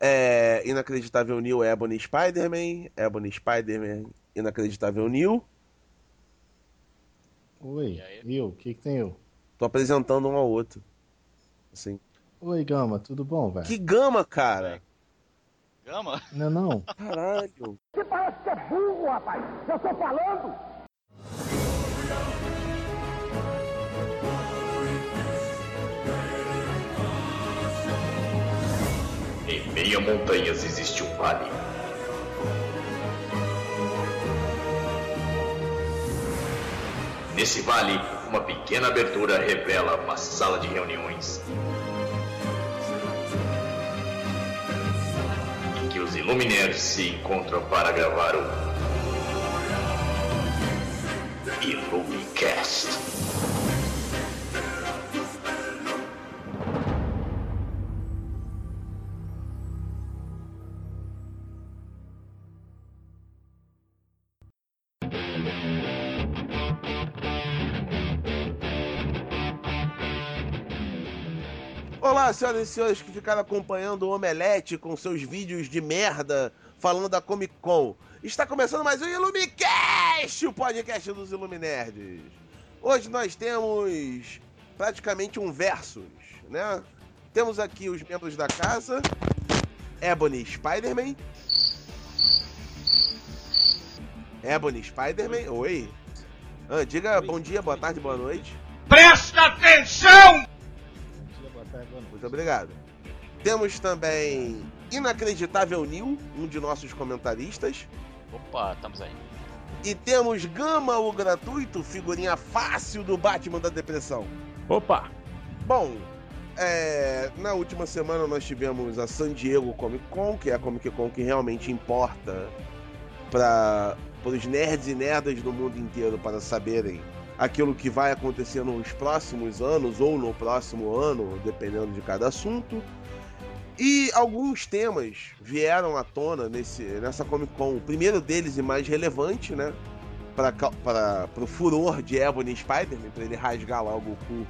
É, Inacreditável New Ebony Spider-Man. Ebony Spider-Man, Inacreditável New. Oi, eu, o que, que tem eu? Tô apresentando um ao outro. Assim. Oi, Gama, tudo bom, velho? Que gama, cara! Gama? Não é não? Caralho! Você parece que é burro, rapaz! Eu tô falando! Em meio a montanhas existe um vale. Nesse vale, uma pequena abertura revela uma sala de reuniões. Em que os Illuminaires se encontram para gravar o Illumicast. Olá, senhoras e senhores que ficaram acompanhando o Omelete com seus vídeos de merda falando da Comic Con. Está começando mais um Illumicast, o podcast dos Illuminerds. Hoje nós temos praticamente um versus, né? Temos aqui os membros da casa, Ebony Spider-Man. Ebony Spider-Man, oi. Ah, diga bom dia, boa tarde, boa noite. Presta atenção! Tarde, boa noite. Muito obrigado. Temos também Inacreditável Nil, um de nossos comentaristas. Opa, estamos aí. E temos Gama, o gratuito, figurinha fácil do Batman da Depressão. Opa! Bom, é, na última semana nós tivemos a San Diego Comic Con, que é a Comic Con que realmente importa para os nerds e nerdas do mundo inteiro para saberem aquilo que vai acontecer nos próximos anos ou no próximo ano, dependendo de cada assunto. E alguns temas vieram à tona nesse, nessa Comic Con. O primeiro deles e mais relevante, né? Para o furor de Ebony Spider-Man, para ele rasgar lá o Goku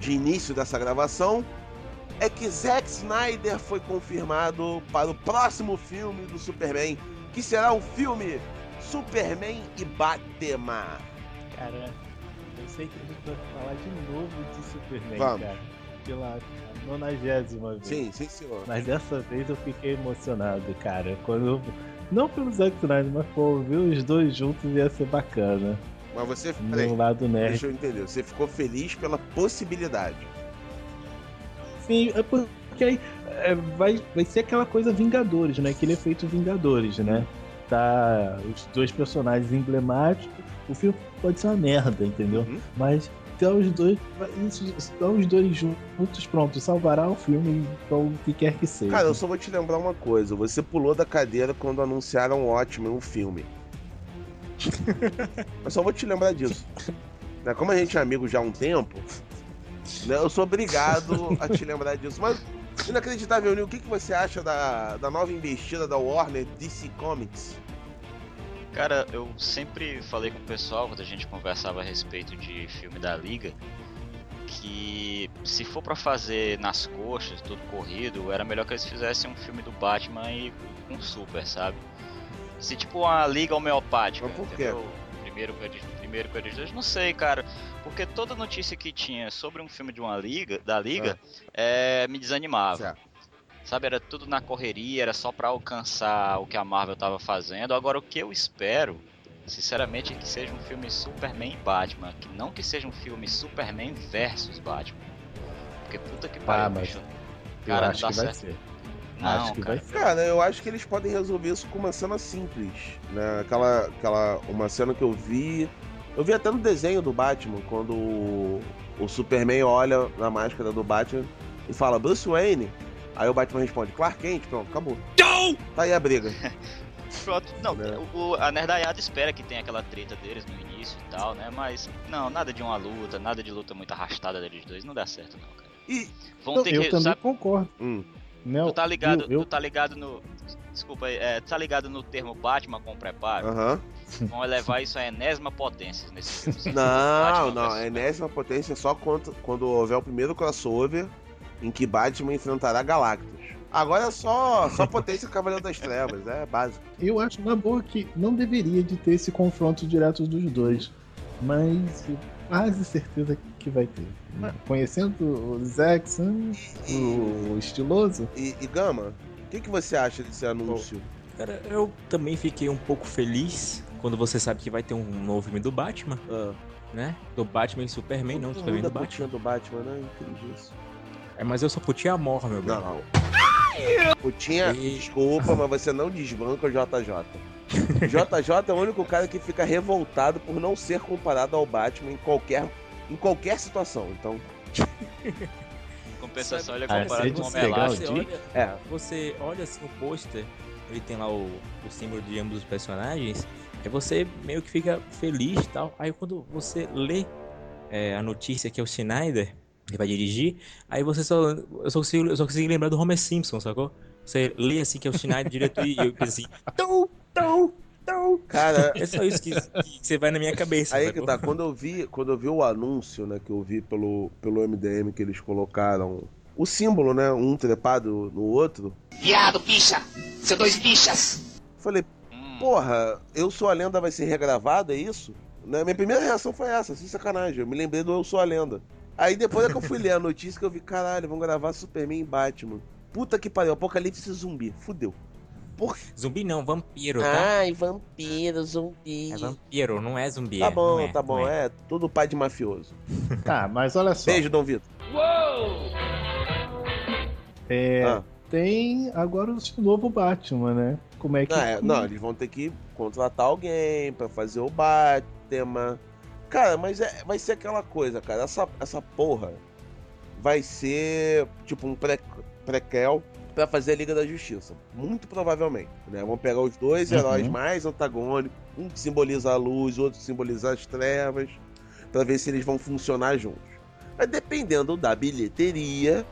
de início dessa gravação, é que Zack Snyder foi confirmado para o próximo filme do Superman, que será o filme Superman e Batman. Cara, eu sei que a gente vai falar de novo de Superman, Vamos. cara. Pela nonagésima vez. Sim, sim, senhor. Mas dessa vez eu fiquei emocionado, cara. Quando eu... Não pelo Zack Snyder, mas pô, ver os dois juntos ia ser bacana. Mas você, peraí, lado nerd. deixa eu entender, você ficou feliz pela possibilidade. Sim, é porque aí é, vai, vai ser aquela coisa Vingadores, né? Aquele efeito Vingadores, né? Tá os dois personagens emblemáticos. O filme pode ser uma merda, entendeu? Uhum. Mas tá os dois. Isso, tá os dois juntos, pronto, salvará o filme então o que quer que seja. Cara, eu só vou te lembrar uma coisa: você pulou da cadeira quando anunciaram o ótimo o filme. eu só vou te lembrar disso. Né, Como a gente é amigo já há um tempo, né, eu sou obrigado a te lembrar disso. Mas, inacreditável, Nil, o que, que você acha da, da nova investida da Warner DC Comics? Cara, eu sempre falei com o pessoal quando a gente conversava a respeito de filme da Liga que se for pra fazer nas coxas, tudo corrido, era melhor que eles fizessem um filme do Batman e com Super, sabe? Se tipo uma liga homeopática, Mas por quê? Primeiro primeiro com eles dois, não sei, cara. Porque toda notícia que tinha sobre um filme de uma liga, da liga, é, me desanimava. Certo. Sabe, era tudo na correria, era só pra alcançar o que a Marvel tava fazendo. Agora, o que eu espero, sinceramente, é que seja um filme Superman e Batman. Que não que seja um filme Superman versus Batman. Porque puta que pariu, Ah, mas bicho. eu Cara, não acho dá que vai certo. ser. Não, acho que cara. vai ser. Cara, eu acho que eles podem resolver isso com uma cena simples, né? Aquela, aquela, uma cena que eu vi, eu vi até no desenho do Batman, quando o, o Superman olha na máscara do Batman e fala Bruce Wayne, aí o Batman responde Clark Kent, pronto, acabou. Tá aí a briga. Pronto, não, Né? o, o- a Nerdaiada espera que tenha aquela treta deles no início e tal, né? Mas, não, nada de uma luta, nada de luta muito arrastada deles dois, não dá certo não, cara. E, Vão Não, ter eu que, também sabe, concordo. hum, Né? tu tá ligado, eu, tu tá ligado no... Desculpa aí, é, tu tá ligado no termo Batman com preparo? aham. Vão elevar isso à enésima potência nesse filme. sim. Não, Batman não, a enésima potência é só quando, quando houver o primeiro crossover em que Batman enfrentará Galactus. Agora é só, só potência Cavaleiro das Trevas, é básico. Eu acho na boa que não deveria de ter esse confronto direto dos dois. Mas eu quase certeza que vai ter. Conhecendo o Zaxxon, o estiloso, E, e Gama, o que, que você acha desse anúncio? Cara, eu também fiquei um pouco feliz quando você sabe que vai ter um novo filme do Batman, Ah, né? Do Batman e Superman, não, do todo Superman do é Batman. do Batman, né? Incrível isso. É, mas eu sou putinha amor, meu bem. Não. Putinha, E- desculpa, mas você não desbanca o JJ. JJ é o único cara que fica revoltado por não ser comparado ao Batman em qualquer, em qualquer situação. Então, Em compensação, ele é comparado com é o de Homem legal, Elástico. Você de- olha, é. você olha assim o pôster, ele tem lá o, o símbolo de ambos os personagens, aí você meio que fica feliz e tal. Aí quando você lê é, a notícia que é o Schneider, que vai dirigir, aí você só. Eu só consigo, eu só consigo lembrar do Homer Simpson, sacou? Você lê assim que é o Schneider diretor e eu penso assim, tão, tão, tão. cara, É só isso que, que você vai na minha cabeça. Aí que sacou? tá, quando eu vi, quando eu vi o anúncio, né, que eu vi pelo, pelo MDM que eles colocaram o símbolo, né, um trepado no outro, Viado, bicha! Seu dois bichas! falei, porra, Eu Sou a Lenda vai ser regravado, é isso? Né, minha primeira reação foi essa, sem sacanagem, eu me lembrei do Eu Sou a Lenda. Aí depois é que eu fui ler a notícia que eu vi, caralho, vão gravar Superman e Batman. Puta que pariu, Apocalipse zumbi, fudeu. Zumbi não, vampiro, tá? Ai, vampiro, zumbi. É vampiro, não é zumbi. Tá é, bom, é, tá bom, é. é tudo pai de mafioso. Tá, mas olha só. Beijo, Dom Vitor. É, Ah. Tem agora o novo Batman, né? Como é que. Não, é, não, eles vão ter que contratar alguém pra fazer o Batman. Cara, mas é, vai ser aquela coisa, cara. Essa, essa porra vai ser tipo um pré, prequel pra fazer a Liga da Justiça. Muito provavelmente. Né? Vão pegar os dois Uhum. heróis mais antagônicos, um que simboliza a luz, outro que simboliza as trevas, pra ver se eles vão funcionar juntos. Mas dependendo da bilheteria,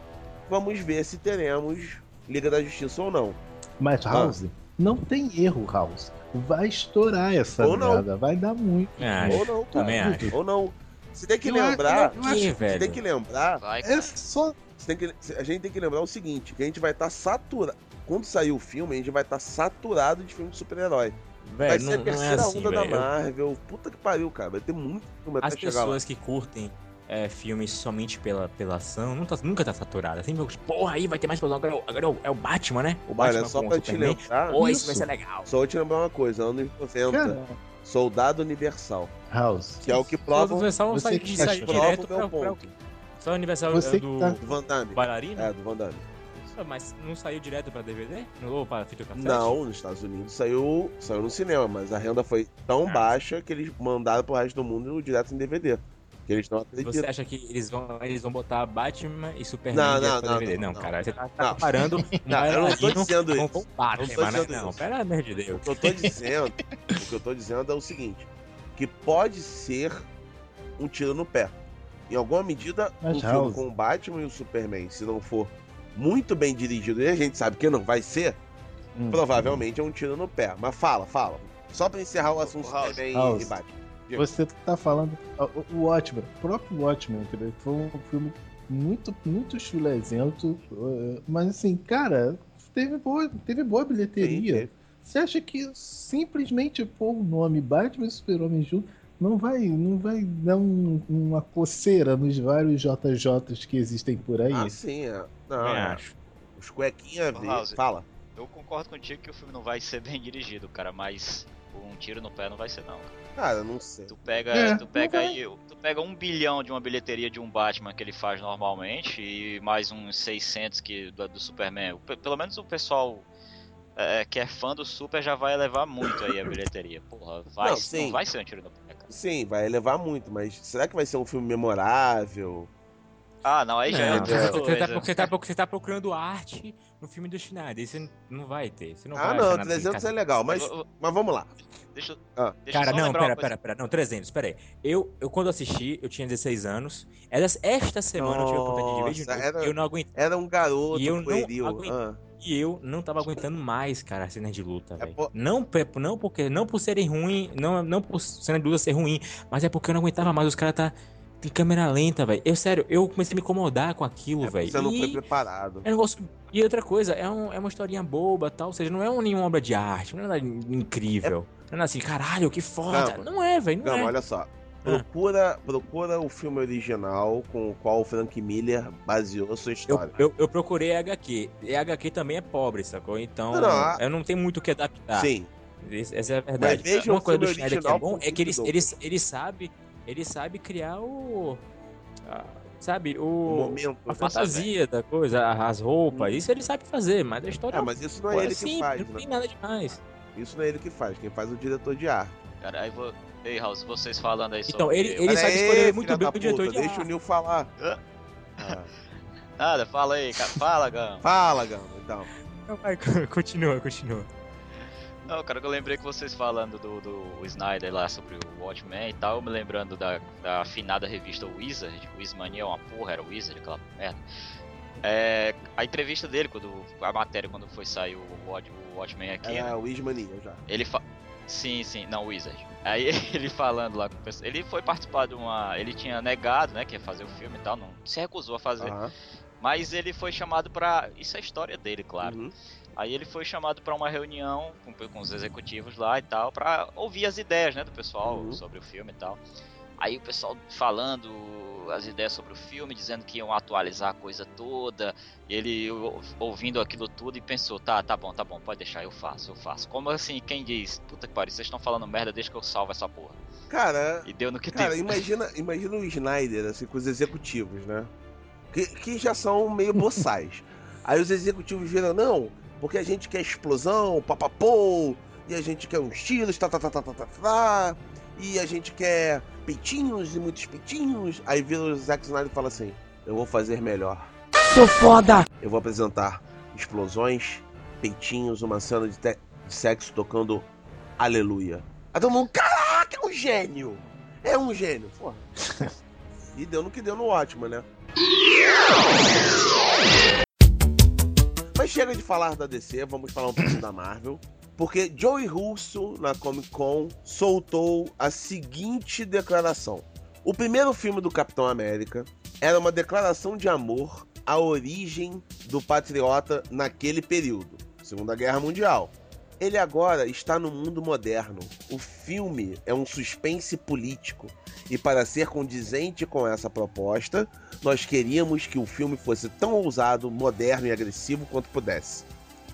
vamos ver se teremos Liga da Justiça ou não. Mas House, não tem erro, House. Vai estourar essa Ou não. merda, vai dar muito. Ah, Ou não, cara. também acho. Ou não. Você tem que Eu lembrar. acho- Você tem que lembrar. vai, É só. você tem que- a gente tem que lembrar o seguinte: que a gente vai estar saturado. Quando sair o filme, a gente vai estar saturado de filme de super-herói. Vai ser não, a não é terceira assim, onda da velho. Eu- Marvel. Puta que pariu, cara. Vai ter muito filme até As chegar lá. pessoas que curtem é, filmes somente pela, pela ação não tá- nunca tá saturada. Sempre eu, porra, aí vai ter mais explosão. Agora, é o- agora é o- é o Batman, né? O Batman Olha, só com o pra te Superman. lembrar. Pô, isso vai ser legal. Só vou te lembrar uma coisa: anos 90, Cara, Soldado Universal. House. Que é o que Só prova, o Universal você sai, que sai tá- prova direto o pra, pra, ponto. Só o Universal Você é do tá- Do Van Damme. bailarino? É, do Van Damme. Mas não saiu direto pra DVD? Ou pra fita cassete? Não, nos Estados Unidos saiu, saiu no cinema, mas a renda foi tão Ah. baixa que eles mandaram pro resto do mundo direto em DVD. Que eles não acreditam. Você acha que eles vão, eles vão botar Batman e Superman Não, não, não, DVD? não, Não, não. cara, você tá, tá Não. comparando um Não, eu não tô dizendo com isso. o Batman, Não tô né? dizendo Não, isso. pelo amor de O Deus. que eu tô dizendo, o que eu tô dizendo é o seguinte, que pode ser um tiro no pé. Em alguma medida, Mas, um filme com o Batman e o Superman, se não for muito bem dirigido, e a gente sabe que não vai ser, Hum. provavelmente é um tiro no pé. Mas fala, fala. Só pra encerrar o assunto House. Superman House. e Batman. Você tá falando. O Watchmen, o próprio Watchmen, entendeu? foi um filme muito, muito chulezento. eh, Mas assim, cara, teve boa, teve boa bilheteria. Sim, Você acha que simplesmente pôr o nome Batman e Super-Homem junto não vai, não vai dar um- uma coceira nos vários JJs que existem por aí? Ah, sim, é. Não, é. acho. Os cuequinha Ô, V. House. Fala. Eu concordo contigo que o filme não vai ser bem dirigido, cara, mas um tiro no pé não vai ser não. Cara, não sei. Tu pega, É, tu pega não aí, tu pega um bilhão de uma bilheteria de um Batman que ele faz normalmente e mais uns 600 que do, do Superman. P- Pelo menos o pessoal é, que é fã do Super já vai elevar muito aí a bilheteria. Porra, vai, Não, não, sim. vai ser um tiro no pé, cara. Sim, vai elevar muito, mas será que vai ser um filme memorável? Ah, não, aí já é você, tá, você, tá, você tá procurando arte no filme do Schneider. Isso você não vai ter. Você não ah, vai não, achar nada 300 é legal, mas, Eu- eu- mas vamos lá. Deixa, eu- Ah. deixa eu Cara, não, pera, pera, pera, não, 300, pera aí. Eu, eu quando assisti, eu tinha 16 anos. Era, esta semana eu tive a oportunidade de ver de Nossa, novo. era- Eu não aguentei. Era um garoto E eu não ah. E eu não tava aguentando mais, cara, as cenas de luta, É velho. por- Não, não porque não por serem ruim, não, não por cena de luta ser ruim, mas é porque eu não aguentava mais. Os caras tá tem câmera lenta, velho. Eu, sério, eu comecei a me incomodar com aquilo, É, velho. você não foi preparado. é um negócio... E outra coisa, é, um- é uma historinha boba tal. Ou seja, não é um- nenhuma obra de arte, não é nada incrível. Não é nada assim, caralho, que foda. Não é, velho, não é. olha só. Procura, procura o filme original com o qual o Frank Miller baseou a sua Eu, história. eu, eu procurei HQ. E HQ também é pobre, sacou? Então, Não, não, a- eu não tenho muito o que adaptar. Sim. Essa é a verdade. Mas veja Uma o coisa do Schneider que é bom é que ele, ele, ele sabe ele sabe criar o a- sabe O o momento. a né? fantasia da coisa, a- as roupas, isso ele sabe fazer, mas a história É, mas isso não é ele que faz, não né? tem nada demais. Isso não é ele que faz. Quem faz é o diretor de arte. Cara, aí vou. Ei, House, vocês falando aí sobre. Então, ele, ele Pera sabe aí, escolher muito bem o diretor puta, de Deixa o. Nil falar. Ah. Nada, fala aí, cara. Fala, Gama. Fala, Gama, então. Não, vai, continua, continua. Não, cara, que eu lembrei que vocês falando do, do Snyder lá sobre o Watchmen e tal, eu me lembrando da, da afinada revista Wizard, o Wizmania é uma porra, era o Wizard, aquela merda. É, a entrevista dele, quando a matéria quando foi sair o, Watch- o Watchmen aqui, né? É o Ismania já. Ele fa... Sim, sim, não, Wizard. Aí ele falando lá com o pessoal. Ele foi participar de uma. Ele tinha negado, né, que ia fazer o filme e tal, não se recusou a fazer. Mas ele foi chamado pra. Isso é a história dele, claro. Uhum. Aí ele foi chamado pra uma reunião com, com os executivos lá e tal, pra ouvir as ideias, né, do pessoal Uhum. sobre o filme e tal. Aí o pessoal falando as ideias sobre o filme, dizendo que iam atualizar a coisa toda. Ele ou- ouvindo aquilo tudo e pensou: tá, tá bom, tá bom, pode deixar, eu faço, eu faço. Como assim, quem diz, puta que pariu, vocês estão falando merda, deixa que eu salvo essa porra. Cara, E deu no que cara, deu. imagina, imagina o Snyder, assim, com os executivos, né? Que, que já são meio boçais. Aí os executivos viram, não, porque a gente quer explosão, papapô, e a gente quer uns tiros, tá, tá, tá, tá, tá, tá, tá, e a gente quer peitinhos e muitos peitinhos. Aí vira o Zack Snyder e fala assim, eu vou fazer melhor. Sou foda! Eu vou apresentar explosões, peitinhos, uma cena de, de sexo tocando Aleluia. Aí todo mundo, caraca, é um gênio! É um gênio, porra. E deu no que deu no ótimo, né? Mas chega de falar da DC, vamos falar um pouquinho da Marvel. Porque Joey Russo, na Comic Con, soltou a seguinte declaração. O primeiro filme do Capitão América era uma declaração de amor à origem do patriota naquele período, Segunda Guerra Mundial. Ele agora está no mundo moderno. O filme é um suspense político. E para ser condizente com essa proposta, nós queríamos que o filme fosse tão ousado, moderno e agressivo quanto pudesse.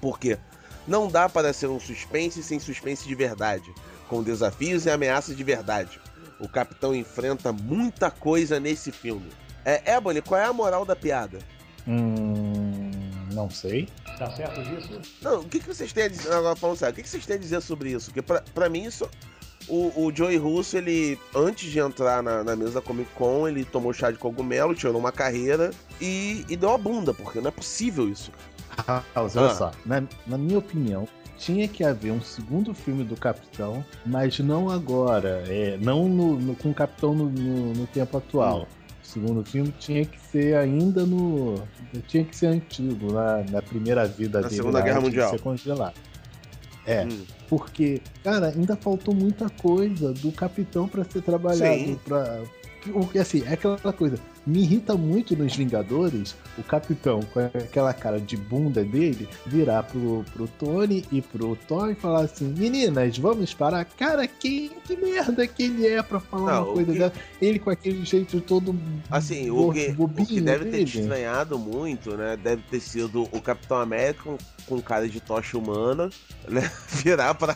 Porque não dá para ser um suspense sem suspense de verdade, com desafios e ameaças de verdade. O capitão enfrenta muita coisa nesse filme. É, Ebony, qual é a moral da piada? Hum, não sei. Não, o que, que vocês têm a dizer, agora falando sério, o que, que vocês têm a dizer sobre isso? Porque pra, pra mim isso, o, o Joey Russo, ele, antes de entrar na, na mesa da Comic Con, ele tomou chá de cogumelo, tirou uma carreira e, e deu a bunda, porque não é possível isso. House, olha Ah. só, na, na minha opinião, tinha que haver um segundo filme do Capitão, mas não agora, é, não no, no- com o Capitão no, no- tempo atual. O segundo filme tinha que ser ainda no. Tinha que ser antigo, na, na primeira vida Na dele. Segunda lá, Guerra antes de Mundial. Ser congelado. É, Hum. Porque, cara, ainda faltou muita coisa do Capitão pra ser trabalhado. Sim. Pra... O que assim, é aquela coisa. Me irrita muito nos Vingadores o Capitão, com aquela cara de bunda dele, virar pro, pro Tony e pro Thor e falar assim: Meninas, vamos parar. Cara, que, que merda que ele é pra falar Não, uma o coisa que- dessa? Ele com aquele jeito todo. Assim, bo- o que, o bobinho que deve ter dele. te estranhado muito, né? Deve ter sido o Capitão América com, com cara de tocha humana, né? Virar pra,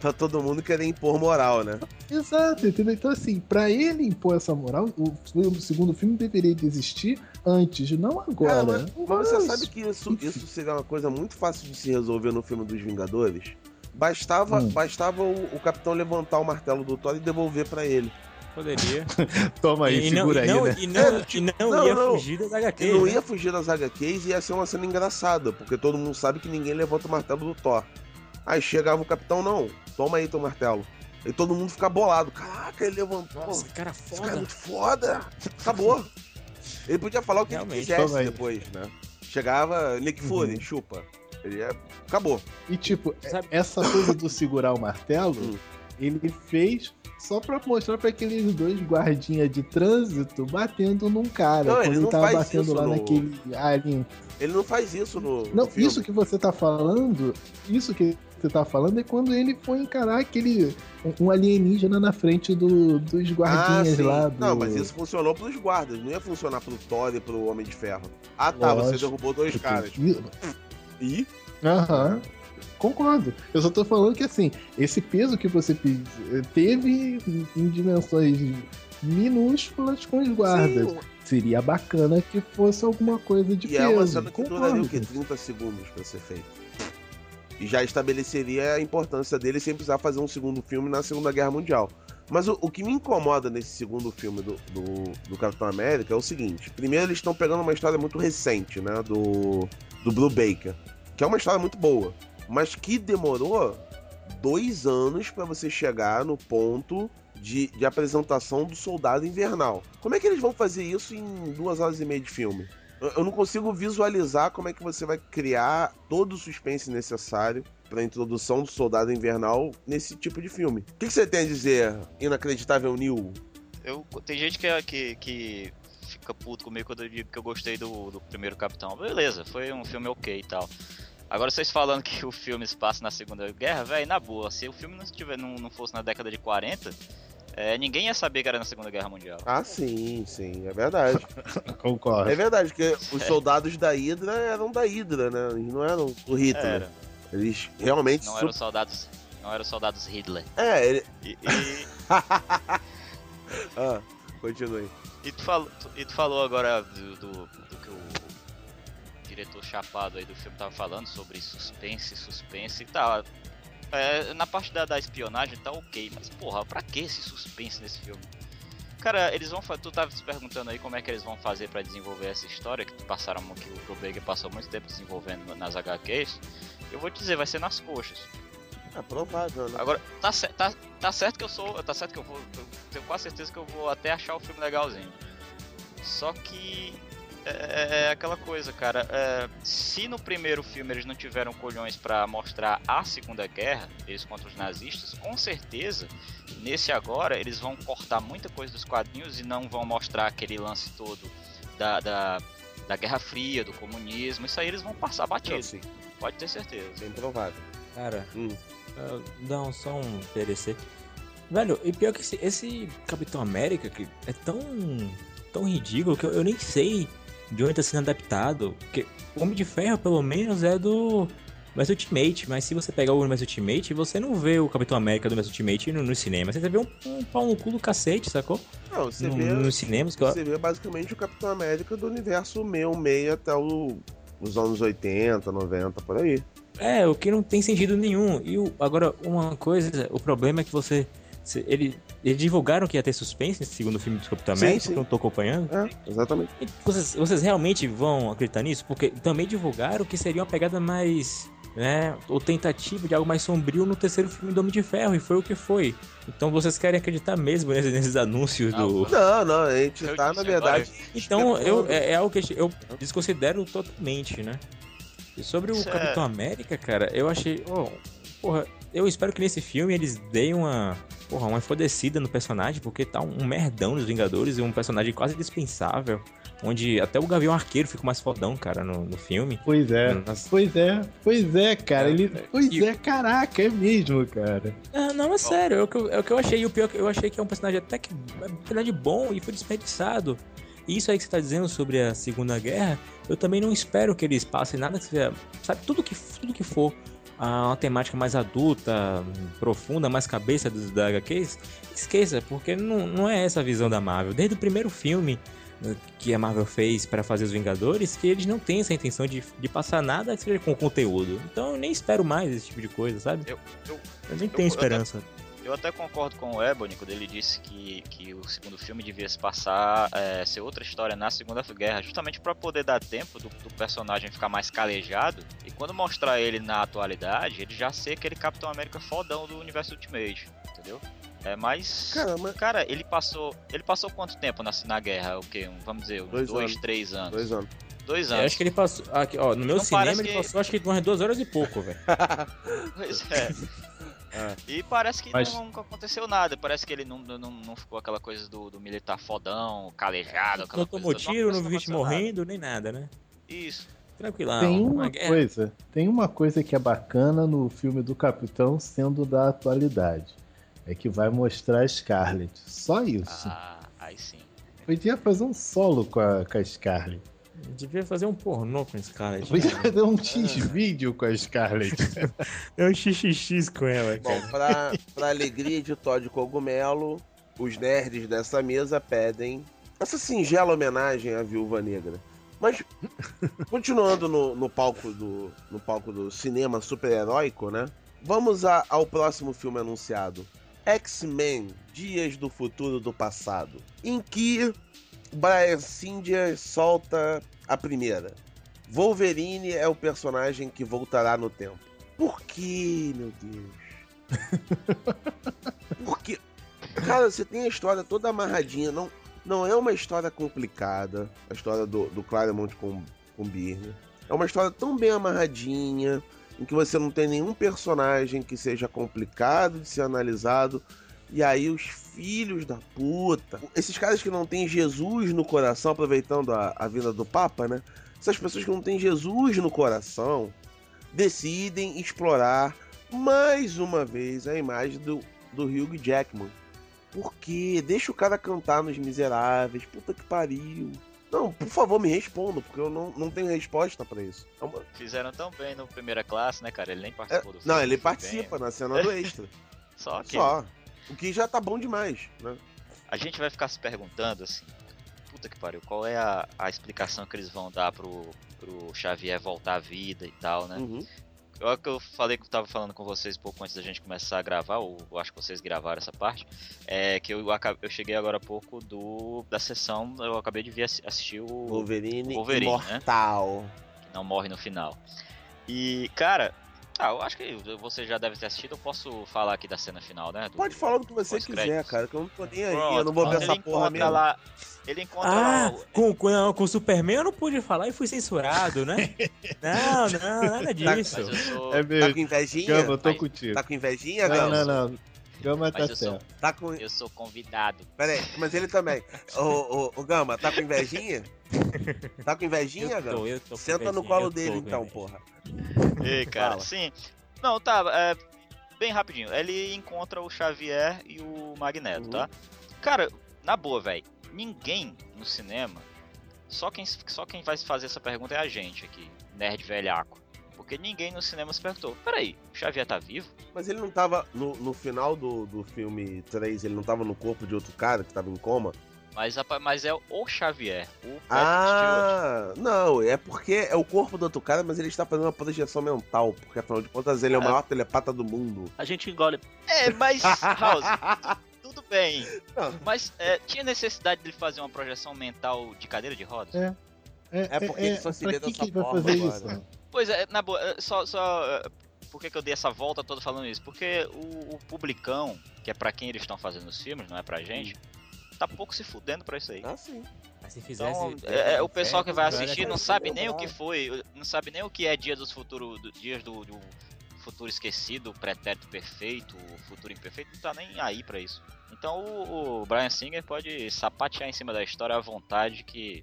pra todo mundo querer impor moral, né? Exato, entendeu? Então, assim, pra ele impor essa moral, o, o segundo filme deveria de existir antes, não agora. Cara, mas, mas você sabe que isso, isso seria uma coisa muito fácil de se resolver no filme dos Vingadores? Bastava, Hum. bastava o, o Capitão levantar o martelo do Thor e devolver pra ele. Poderia. Toma aí, e não, segura e não, aí, né? e não, É, e não, não, ia não. fugir das HQ. Ele não né? ia fugir das HQs e ia ser uma cena engraçada, porque todo mundo sabe que ninguém levanta o martelo do Thor. Aí chegava o Capitão, não, toma aí teu martelo. E todo mundo fica bolado. Caraca, ele levantou. Nossa, cara Esse cara é foda. muito foda. Acabou. Ele podia falar o que ele Realmente, quisesse toma aí. depois, né? Chegava Nick Fury, Uhum. chupa. Ele ia... Acabou. E tipo, Sabe- essa coisa do segurar o martelo, Hum. ele fez só pra mostrar pra aqueles dois guardinhas de trânsito batendo num cara. Não, quando ele ele, não tava faz batendo isso lá no- naquele alien. Ele não faz isso no. Não, no filme. isso que você tá falando, isso que você tá falando é quando ele foi encarar aquele. um- alienígena na frente do, dos guardinhas ah, lá. Do... Não, mas isso funcionou pros guardas, não ia funcionar pro Thor e pro Homem de Ferro. Ah tá, você Lógico. derrubou dois caras. E? Aham. Concordo. Eu só tô falando que assim, esse peso que você teve em dimensões minúsculas com os guardas. Sim, Seria bacana que fosse alguma coisa de e peso. é uma cena que duraria o quê? 30 segundos pra ser feito. Já estabeleceria a importância dele sem precisar fazer um segundo filme na Segunda Guerra Mundial. Mas o, o que me incomoda nesse segundo filme do, do, do Capitão América é o seguinte: primeiro, eles estão pegando uma história muito recente, né? Do, do Blue Baker, que é uma história muito boa, mas que demorou dois anos pra você chegar no ponto de, de apresentação do Soldado Invernal. Como é que eles vão fazer isso em duas horas e meia de filme? Eu- não consigo visualizar como é que você vai criar todo o suspense necessário para a introdução do Soldado Invernal nesse tipo de filme. O que, que você tem a dizer, inacreditável Neil? Eu, tem gente que, que, que fica puto comigo quando eu digo que eu gostei do, do primeiro Capitão. Beleza, foi um filme ok e tal. Agora vocês falando que o filme se passa na Segunda Guerra, velho, na boa, se o filme não, tiver, não, não fosse na década de 40, é, ninguém ia saber que era na Segunda Guerra Mundial. Ah, sim, sim, é verdade. Concordo. É verdade, que os soldados da Hydra eram da Hydra, né? Eles não eram do Hitler. Era, Eles realmente. não eram soldados. Não eram soldados Hitler. É, ele... E, e, ah, continue. e tu, falou, tu- e tu falou agora do, do, do que o diretor chapado aí do filme tava falando sobre suspense, suspense e tal. É, na parte da, da espionagem tá ok, mas porra, pra que esse suspense nesse filme? Cara, eles vão Tu tava se perguntando aí como é que eles vão fazer pra desenvolver essa história, que passaram que o Brubaker passou muito tempo desenvolvendo nas HQs. Eu vou te dizer, vai ser nas coxas. É provável, né? Agora, tá, tá, tá certo que eu sou. Tá certo que eu vou. Eu tenho quase certeza que eu vou até achar o filme legalzinho. Só que. É, é aquela coisa, cara. é, se no primeiro filme eles não tiveram colhões pra mostrar a Segunda Guerra, eles contra os nazistas, com certeza, nesse agora, eles vão cortar muita coisa dos quadrinhos e não vão mostrar aquele lance todo da, da, da Guerra Fria, do comunismo. Isso aí eles vão passar Não, batido, sim, pode ter certeza. bem provável. Cara, Hum. dá um, só um PDC. Velho, e pior que esse, esse Capitão América que é tão, tão ridículo que eu, eu nem sei de onde tá sendo adaptado. Porque o Homem de Ferro, pelo menos, é do Universo Ultimate. Mas se você pegar o Universo Ultimate, você não vê o Capitão América do Universo Ultimate no, no cinema. Você vê um, um pau no cu do cacete, sacou? Não, você No- vê. nos cinemas. Que eu, Você vê basicamente o Capitão América do universo 66 até o, os anos 80, 90, por aí. É, o que não tem sentido nenhum. E o- agora, uma coisa, o problema é que você. Se- ele, eles divulgaram que ia ter suspense nesse segundo filme do Capitão América, sim. que eu não tô acompanhando. É, exatamente. E vocês, vocês realmente vão acreditar nisso? Porque também divulgaram que seria uma pegada mais. né? Ou tentativa de algo mais sombrio no terceiro filme do Homem de Ferro, e foi o que foi. Então vocês querem acreditar mesmo nesses, nesses anúncios do. Não, não, a gente Eu tá, na verdade. Então, eu, é, é algo que eu desconsidero totalmente, né? E sobre o Isso é- Capitão América, cara, eu achei. oh, porra, eu espero que nesse filme eles deem uma. Porra, uma enfodecida no personagem, porque tá um merdão nos Vingadores e um personagem quase dispensável. Onde até o Gavião Arqueiro fica mais fodão, cara, no, no filme. Pois é. Nas- Pois é, pois é, cara. É, Ele... é. Pois E- é, caraca, é mesmo, cara. Ah, não, é sério, é o, que eu, é o que eu achei. E o pior é que eu achei que é um personagem até que é um personagem bom e foi desperdiçado. E isso aí que você tá dizendo sobre a Segunda Guerra, eu também não espero que eles passem nada que seja. Sabe, tudo que, tudo que for ah, uma temática mais adulta, profunda, mais cabeça dos, da HQs, esqueça, porque não, não é essa a visão da Marvel. Desde o primeiro filme eh, que a Marvel fez para fazer os Vingadores, que eles não têm essa intenção de, de passar nada que seja com conteúdo. Então eu nem espero mais esse tipo de coisa, sabe? Eu, eu, Eu nem Eu- tenho esperança. Eu até concordo com o Ebony quando ele disse que, que o segundo filme devia se passar, é, ser outra história na Segunda Guerra, justamente para poder dar tempo do, do personagem ficar mais calejado e quando mostrar ele na atualidade, ele já ser aquele Capitão América fodão do universo Ultimate, entendeu? É, mas. Caramba. Cara, ele passou. Ele passou quanto tempo na, na guerra? O quê? Um, vamos dizer, uns Dois dois, anos. três anos. Dois anos. Dois Eu anos. acho que ele passou. Aqui, ó, no meu Não cinema ele que- passou acho que umas duas horas e pouco, velho. Pois é. É. E parece que Mas- não, nunca aconteceu nada. Parece que ele não, não, não ficou aquela coisa do, do militar fodão, calejado, aquela Não coisa. tomou toda. tiro, não aconteceu vi gente nada. morrendo, nem nada, né? Isso. Tranquilão. Tem uma uma coisa, tem uma coisa que é bacana no filme do Capitão sendo da atualidade. É que vai mostrar a Scarlett. Só isso. Ah, aí sim. Podia fazer um solo com a, com a Scarlett. Devia fazer um pornô com esse cara. Podia fazer um X-vídeo com a Scarlett. É um xxx com ela, Bom, cara. pra, pra alegria de Todd Cogumelo, os nerds dessa mesa pedem essa singela homenagem à Viúva Negra. Mas, continuando no, no palco do, no palco do cinema super-heróico, né? Vamos a- ao próximo filme anunciado. X-Men, Dias do Futuro do Passado. Em que Brian Singer solta a primeira. Wolverine é o personagem que voltará no tempo. Por que, meu Deus? Porque, cara, você tem a história toda amarradinha. Não, não é uma história complicada, a história do, do Claremont com, com Byrne. É uma história tão bem amarradinha, em que você não tem nenhum personagem que seja complicado de ser analisado. E aí os filhos da puta, esses caras que não têm Jesus no coração, aproveitando a, a vinda do Papa, né? Essas pessoas que não têm Jesus no coração decidem explorar mais uma vez a imagem do, do Hugh Jackman. Por quê? Deixa o cara cantar nos Miseráveis. Puta que pariu. Não, por favor, me responda, porque eu não, não tenho resposta pra isso. É uma- Fizeram tão bem no primeira classe, né, cara? Ele nem participou do É, não, filme, ele foi participa bem. na cena do extra. Só que Só. O que já tá bom demais, né? a gente vai ficar se perguntando assim, puta que pariu, qual é a, a explicação que eles vão dar pro, pro Xavier voltar à vida e tal, né? Uhum. Eu, que eu falei que eu tava falando com vocês um pouco antes da gente começar a gravar, ou eu acho que vocês gravaram essa parte, é que eu, eu cheguei agora há pouco do, da sessão, eu acabei de assi- assistir o Wolverine, Wolverine, né? imortal. que não morre no final. E, cara, ah, eu acho que você já deve ter assistido, eu posso falar aqui da cena final, né? do- Pode falar o que você quiser, cara, que eu não tô nem aí. Pronto, eu não vou ver essa porra mesmo. lá, ele encontra Ah, lá o- com, com, não, com o Superman eu não pude falar e fui censurado, né? não, não, nada disso. Mas eu sou. É Tá mesmo. com invejinha? Gama, eu tô Mas- contigo. Tá com invejinha, Não, Gama? não, não. Gama tá Mas eu sou, certo. Tá com. eu sou convidado. Pera aí, mas ele também. Ô, ô, ô, Gama, tá com invejinha? Tá com invejinha, Eu tô, eu tô com Senta no colo dele então, porra. Ei, cara, Fala. sim. Não, tá, é, bem rapidinho. Ele encontra o Xavier e o Magneto, Uhum. tá? Cara, na boa, velho. Ninguém no cinema. Só quem, só quem vai fazer essa pergunta é a gente aqui, nerd velhaco. Porque ninguém no cinema se perguntou: peraí, o Xavier tá vivo? Mas ele não tava. No, no final do, do filme 3, ele não tava no corpo de outro cara que tava em coma? Mas, mas é o Xavier, o Patrick Stewart. Ah, não, é porque é o corpo do outro cara, mas ele está fazendo uma projeção mental, porque afinal de contas ele é o É. maior telepata do mundo. A gente engole. É, mas, House, tudo bem. Não. Mas é, tinha necessidade de fazer uma projeção mental de cadeira de rodas? É. É porque ele só se vê dessa que ele vai forma fazer agora. isso? Pois é, na boa, é, só. só é, por que, que eu dei essa volta toda falando isso? Porque o, o publicão, que é pra quem eles estão fazendo os filmes, não é pra gente, tá pouco se fudendo pra isso aí. Ah, sim. Mas se fizesse. Então, é, é, o pessoal que vai assistir não sabe nem o que foi, não sabe nem o que é Dia dos Futuros, do, Dias do, do Futuro Esquecido, Pretérito Perfeito, Futuro Imperfeito, não tá nem aí pra isso. Então o, o Brian Singer pode sapatear em cima da história à vontade que,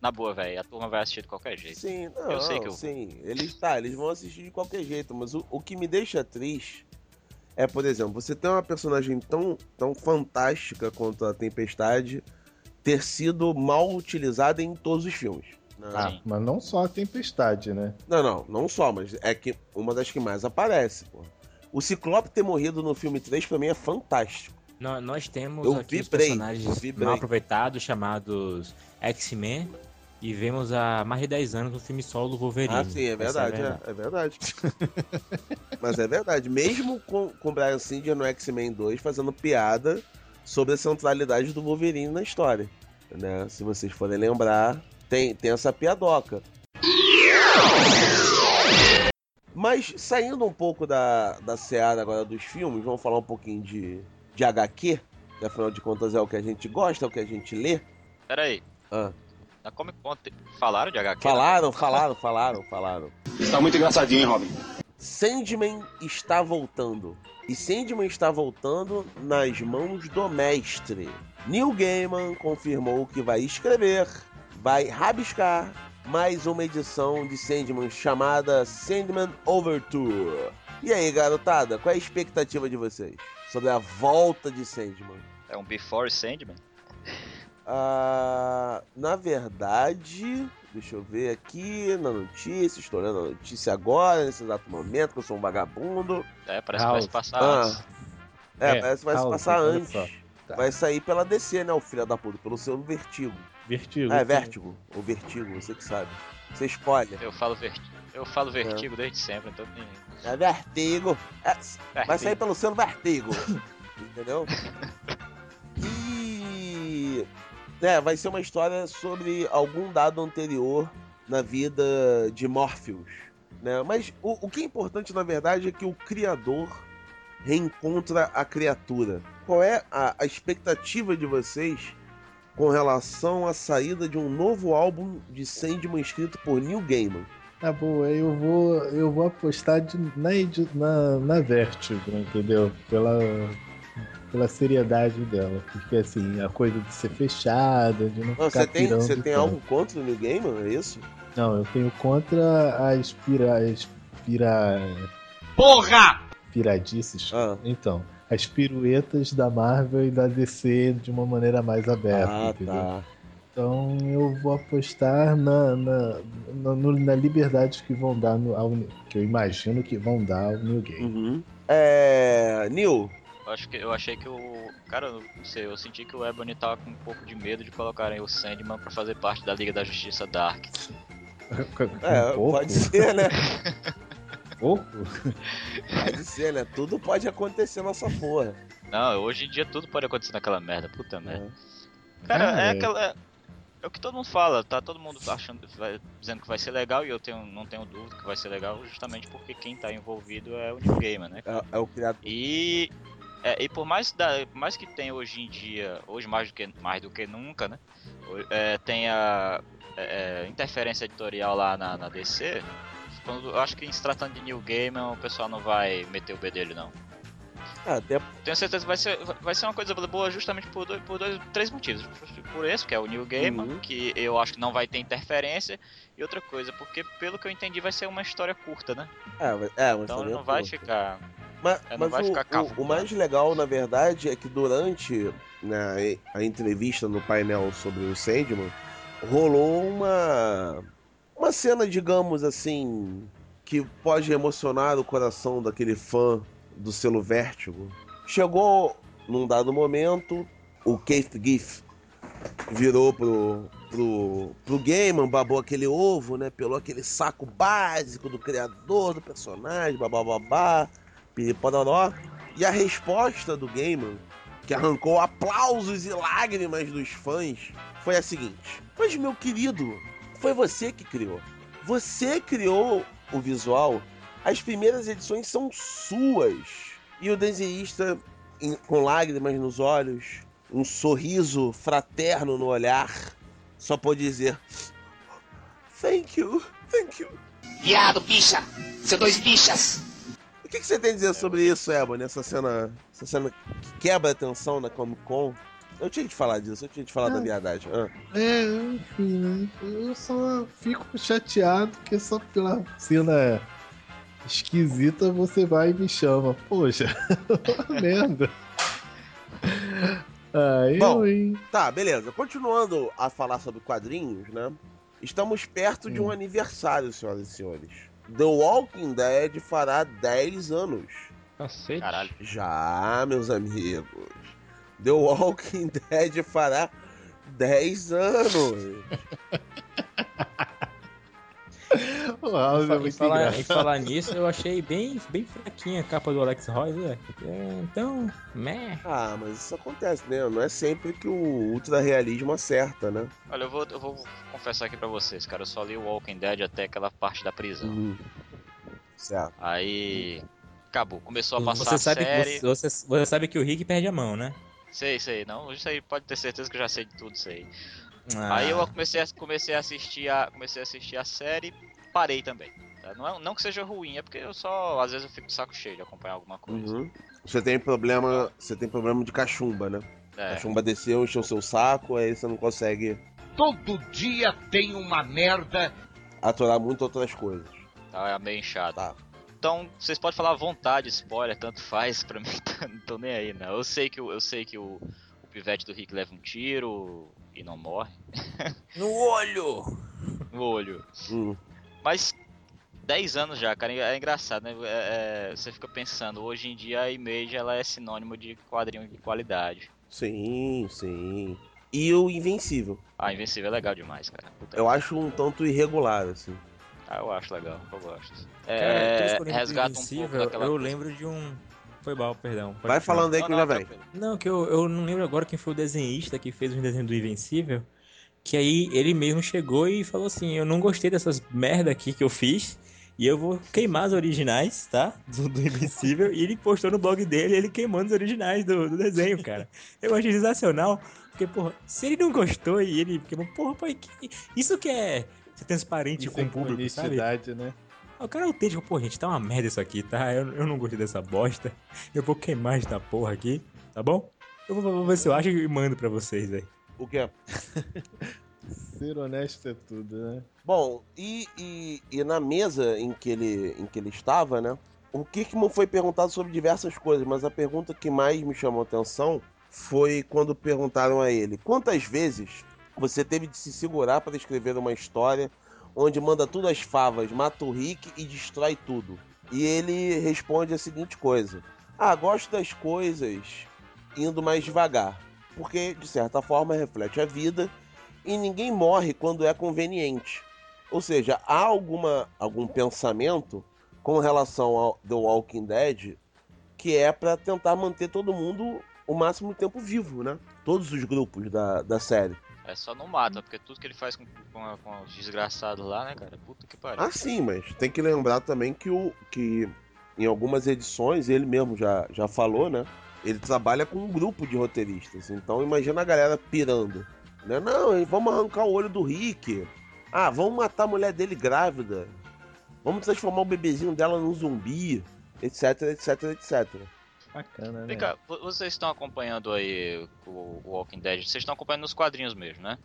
na boa, velho, a turma vai assistir de qualquer jeito. Sim, não, Eu sei que eu- sim. Eles, tá, eles vão assistir de qualquer jeito, mas o, o que me deixa triste é, por exemplo, você tem uma personagem tão, tão fantástica quanto a Tempestade ter sido mal utilizada em todos os filmes. né? Ah, mas não só a tempestade, né? Não, não, não só, mas é que uma das que mais aparece, pô. O Ciclope ter morrido no filme 3 pra mim é fantástico. Nó- Nós temos Eu aqui os vibrei, personagens vibrei. mal aproveitados chamados X-Men e vemos há mais de 10 anos no filme solo do Wolverine. Ah, sim, é Essa verdade, é, é verdade. Mas é verdade. Mesmo com, com o Brian Singer no X-Men 2 fazendo piada sobre a centralidade do Wolverine na história. Né? Se vocês forem lembrar, tem, tem essa piadoca. Mas saindo um pouco da, da seara agora dos filmes, vamos falar um pouquinho de, de HQ. Que afinal de contas é o que a gente gosta, é o que a gente lê. Pera aí, Ah, na Comic Con falaram de HQ? falaram, falaram, falaram, falaram. Está muito engraçadinho, hein, Robin? Sandman está voltando. E Sandman está voltando nas mãos do mestre. Neil Gaiman confirmou que vai escrever, vai rabiscar mais uma edição de Sandman chamada Sandman Overture. E aí, garotada, qual é a expectativa de vocês sobre a volta de Sandman? É um Before Sandman? Ah, na verdade, deixa eu ver aqui na notícia, estou olhando a notícia agora, nesse exato momento, que eu sou um vagabundo. É, parece que vai se passar Ah. antes. É, É, parece que vai se passar antes. Tá. Vai sair pela DC, né, o filho da puta, pelo seu Vertigo. Vertigo. Ah, é sim. Vertigo, ou Vertigo, você que sabe. Você escolhe. Eu falo, verti... eu falo vertigo desde sempre, então nem- É Vertigo. É, vai Vertigo. sair pelo selo Vertigo. Entendeu? É, vai ser uma história sobre algum dado anterior na vida de Morpheus. Né? Mas o, o que é importante, na verdade, é que o criador reencontra a criatura. Qual é a, a expectativa de vocês com relação à saída de um novo álbum de Sandman escrito por Neil Gaiman? Tá bom, aí eu vou, eu vou apostar de, na, na, na Vertigo, entendeu? Pela, pela seriedade dela. Porque assim, a coisa de ser fechada, de não, Não, ficar você tem, você tem algo contra o Neil Gaiman, é isso? Não, eu tenho contra as pira, as pira, Porra! piradices. Ah. Então, as piruetas da Marvel e da DC de uma maneira mais aberta, Ah, entendeu? tá. Então eu vou apostar na, na, na, na liberdade que vão dar no, ao, que eu imagino que vão dar ao New Game. Uhum. É. Neil, acho que eu achei que o. Cara, eu não sei, eu senti que o Ebony tava com um pouco de medo de colocarem o Sandman pra fazer parte da Liga da Justiça Dark. é, um pouco, pode ser, né? pouco? Pode ser, né? Tudo pode acontecer nessa porra. Não, hoje em dia tudo pode acontecer naquela merda, puta merda. É. Cara, Ah, é é. aquela. É, é o que todo mundo fala, tá todo mundo achando, vai- dizendo que vai ser legal e eu tenho, não tenho dúvida que vai ser legal, justamente porque quem tá envolvido é o New Gamer, né? É, é o criador. E, é, e por mais, da, por mais que tenha hoje em dia, hoje mais do que, mais do que nunca, né? É, tenha é, é, interferência editorial lá na, na DC, quando, eu acho que em se tratando de New Gamer o pessoal não vai meter o B dele não. Ah, até Tenho certeza que vai ser, vai ser uma coisa boa justamente por dois, por dois três motivos. Por esse, que é o New Gamer, Uhum. que eu acho que não vai ter interferência, e outra coisa, porque pelo que eu entendi vai ser uma história curta, né? É, é, mas Então também não é vai ficar. Mas, é, mas vai o, o- o mais legal, na verdade, é que durante né, a entrevista no painel sobre o Sandman, rolou uma, uma cena, digamos assim, que pode emocionar o coração daquele fã do selo Vértigo. Chegou num dado momento, o Keith Giff virou pro, pro, pro Gaiman, babou aquele ovo, né? Pelou aquele saco básico do criador do personagem, babá, piripodoró. E a resposta do Gaiman, que arrancou aplausos e lágrimas dos fãs, foi a seguinte: Mas, meu querido, foi você que criou. Você criou o visual. As primeiras edições são suas. E o desenhista, com lágrimas nos olhos, um sorriso fraterno no olhar, só pôde dizer: Thank you, thank you. Viado, bicha! Seu dois bichas! O que, que você tem a dizer sobre isso, Ebony? Essa cena, essa cena que quebra a atenção na Comic Con? Eu tinha que falar disso, eu tinha que falar da Ah. viadagem. Ah. É, enfim, né? Eu só fico chateado que só pela cena esquisita você vai e me chama. Poxa, merda. Eu, Bom. hein? Tá, beleza. Continuando a falar sobre quadrinhos, né? Estamos perto de um Hum. aniversário, senhoras e senhores. The Walking Dead fará 10 anos. Cacete. Caralho. Já, meus amigos. The Walking Dead fará 10 anos. O House é muito falar, engraçado. falar nisso, eu achei bem, bem fraquinha a capa do Alex Royce, né? É, então, meh. Ah, mas isso acontece, né? Não é sempre que o ultra realismo acerta, né? Olha, eu vou, eu vou confessar aqui pra vocês, cara. Eu só li o Walking Dead até aquela parte da prisão. Uhum. Certo. Aí. Acabou. Começou a passar Você a sabe, série. que você, você, você sabe que o Rick perde a mão, né? Sei, sei. Não, isso aí pode ter certeza que eu já sei de tudo isso aí. Ah, Aí eu comecei a, comecei a assistir a. Comecei a assistir a série, parei também. Tá? Não, é- não que seja ruim, é porque eu só, às vezes eu fico de saco cheio de acompanhar alguma coisa. Uhum. Você tem problema. Você tem problema de cachumba, né? É, Cachumba desceu, encheu seu saco, aí você não consegue Todo dia tem uma merda. aturar muito outras coisas. tá meio inchado. Tá. Então, vocês podem falar à vontade, spoiler, tanto faz, pra mim não tô nem aí, não. Eu sei que, o- eu sei que o, o pivete do Rick leva um tiro e não morre No olho! no olho. Hum. Mas 10 anos já, cara, é engraçado, né? É- é, você fica pensando, hoje em dia a Image ela é sinônimo de quadrinho de qualidade. Sim, sim. E o Invencível. Ah, Invencível é legal demais, cara. Puta Eu acho um tanto irregular, assim. Ah, eu acho legal, eu gosto. Cara, É, resgata um pouco Invencível, daquela eu lembro de um... Foi mal, perdão. pode Vai falando aí que Não, já tranquilo. Não, que eu, eu não lembro agora quem foi o desenhista que fez o desenho do Invencível. Que aí ele mesmo chegou e falou assim: Eu não gostei dessas merda aqui que eu fiz. E eu vou queimar as originais, tá? Do, do Invencível. e ele postou no blog dele ele queimando os originais do, do desenho, cara. Eu achei sensacional. Porque, porra, se ele não gostou e ele queimou, porra, pai, que- isso que é ser transparente Isso com é o público, sabe? né? O cara é autêntico, pô, gente, tá uma merda isso aqui, tá? Eu, eu não gostei dessa bosta. Eu vou queimar esta porra aqui, tá bom? Eu vou, vou ver se eu acho e mando pra vocês aí. O que é? Ser honesto é tudo, né? Bom, e, e, e na mesa em que, ele, em que ele estava, né? O Kirkman foi perguntado sobre diversas coisas, mas a pergunta que mais me chamou a atenção foi quando perguntaram a ele: quantas vezes você teve de se segurar para escrever uma história onde manda tudo às favas, mata o Rick e destrói tudo? E ele responde a seguinte coisa: Ah, gosto das coisas indo mais devagar, porque de certa forma reflete a vida e ninguém morre quando é conveniente. Ou seja, há alguma, algum pensamento com relação ao The Walking Dead que é para tentar manter todo mundo o máximo tempo vivo, né? Todos os grupos da, da série. É só não mata, porque tudo que ele faz com, com, a- com os desgraçados lá, né, cara? Puta que pariu. Ah, sim, mas tem que lembrar também que, o, que em algumas edições, ele mesmo já, já falou, né? Ele trabalha com um grupo de roteiristas. Então imagina a galera pirando. Né? Não, vamos arrancar o olho do Rick. Ah, vamos matar a mulher dele grávida. Vamos transformar o bebezinho dela num zumbi. Etc, etc, etc. Bacana, né? Vem cá, vo- vocês estão acompanhando aí o, Walking Dead? Vocês estão acompanhando nos quadrinhos mesmo, né?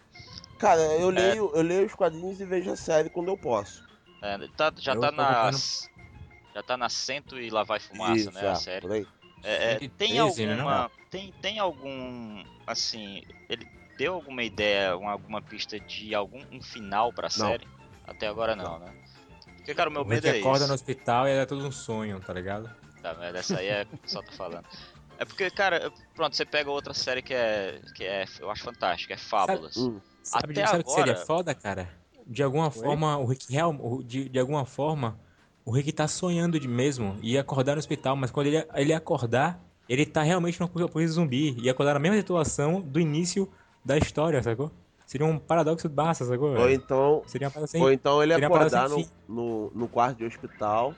Cara, eu leio, eu leio os quadrinhos e vejo a série quando eu posso. É, tá- já Eu tá nas. Já tá na cento e lá vai fumaça, Isso, né? A é, série. por aí. É, é, 113, tem né, alguma. não? Tem, tem algum. Assim. Ele deu alguma ideia, uma- alguma pista de algum um final pra série? Até agora não, né? Porque, cara, o meu medo é acorda isso. no hospital e é tudo um sonho, tá ligado? Tá, mas essa aí é só tá falando. É porque, cara, pronto, você pega outra série que é. que é. Eu acho fantástica, é Fábulas. Hum. Sabe, Até sabe o que seria agora- foda, cara? De alguma forma, o Rick real, o- de, de alguma forma, o Rick tá sonhando de mesmo e acordar no hospital, mas quando ele, ele acordar, ele tá realmente no apocalipse zumbi e acordar na mesma situação do início da história, sacou? Seria um paradoxo massa, sacou? Ou então, Seria uma assim. Ou então ele acordar no, sem no, no quarto de hospital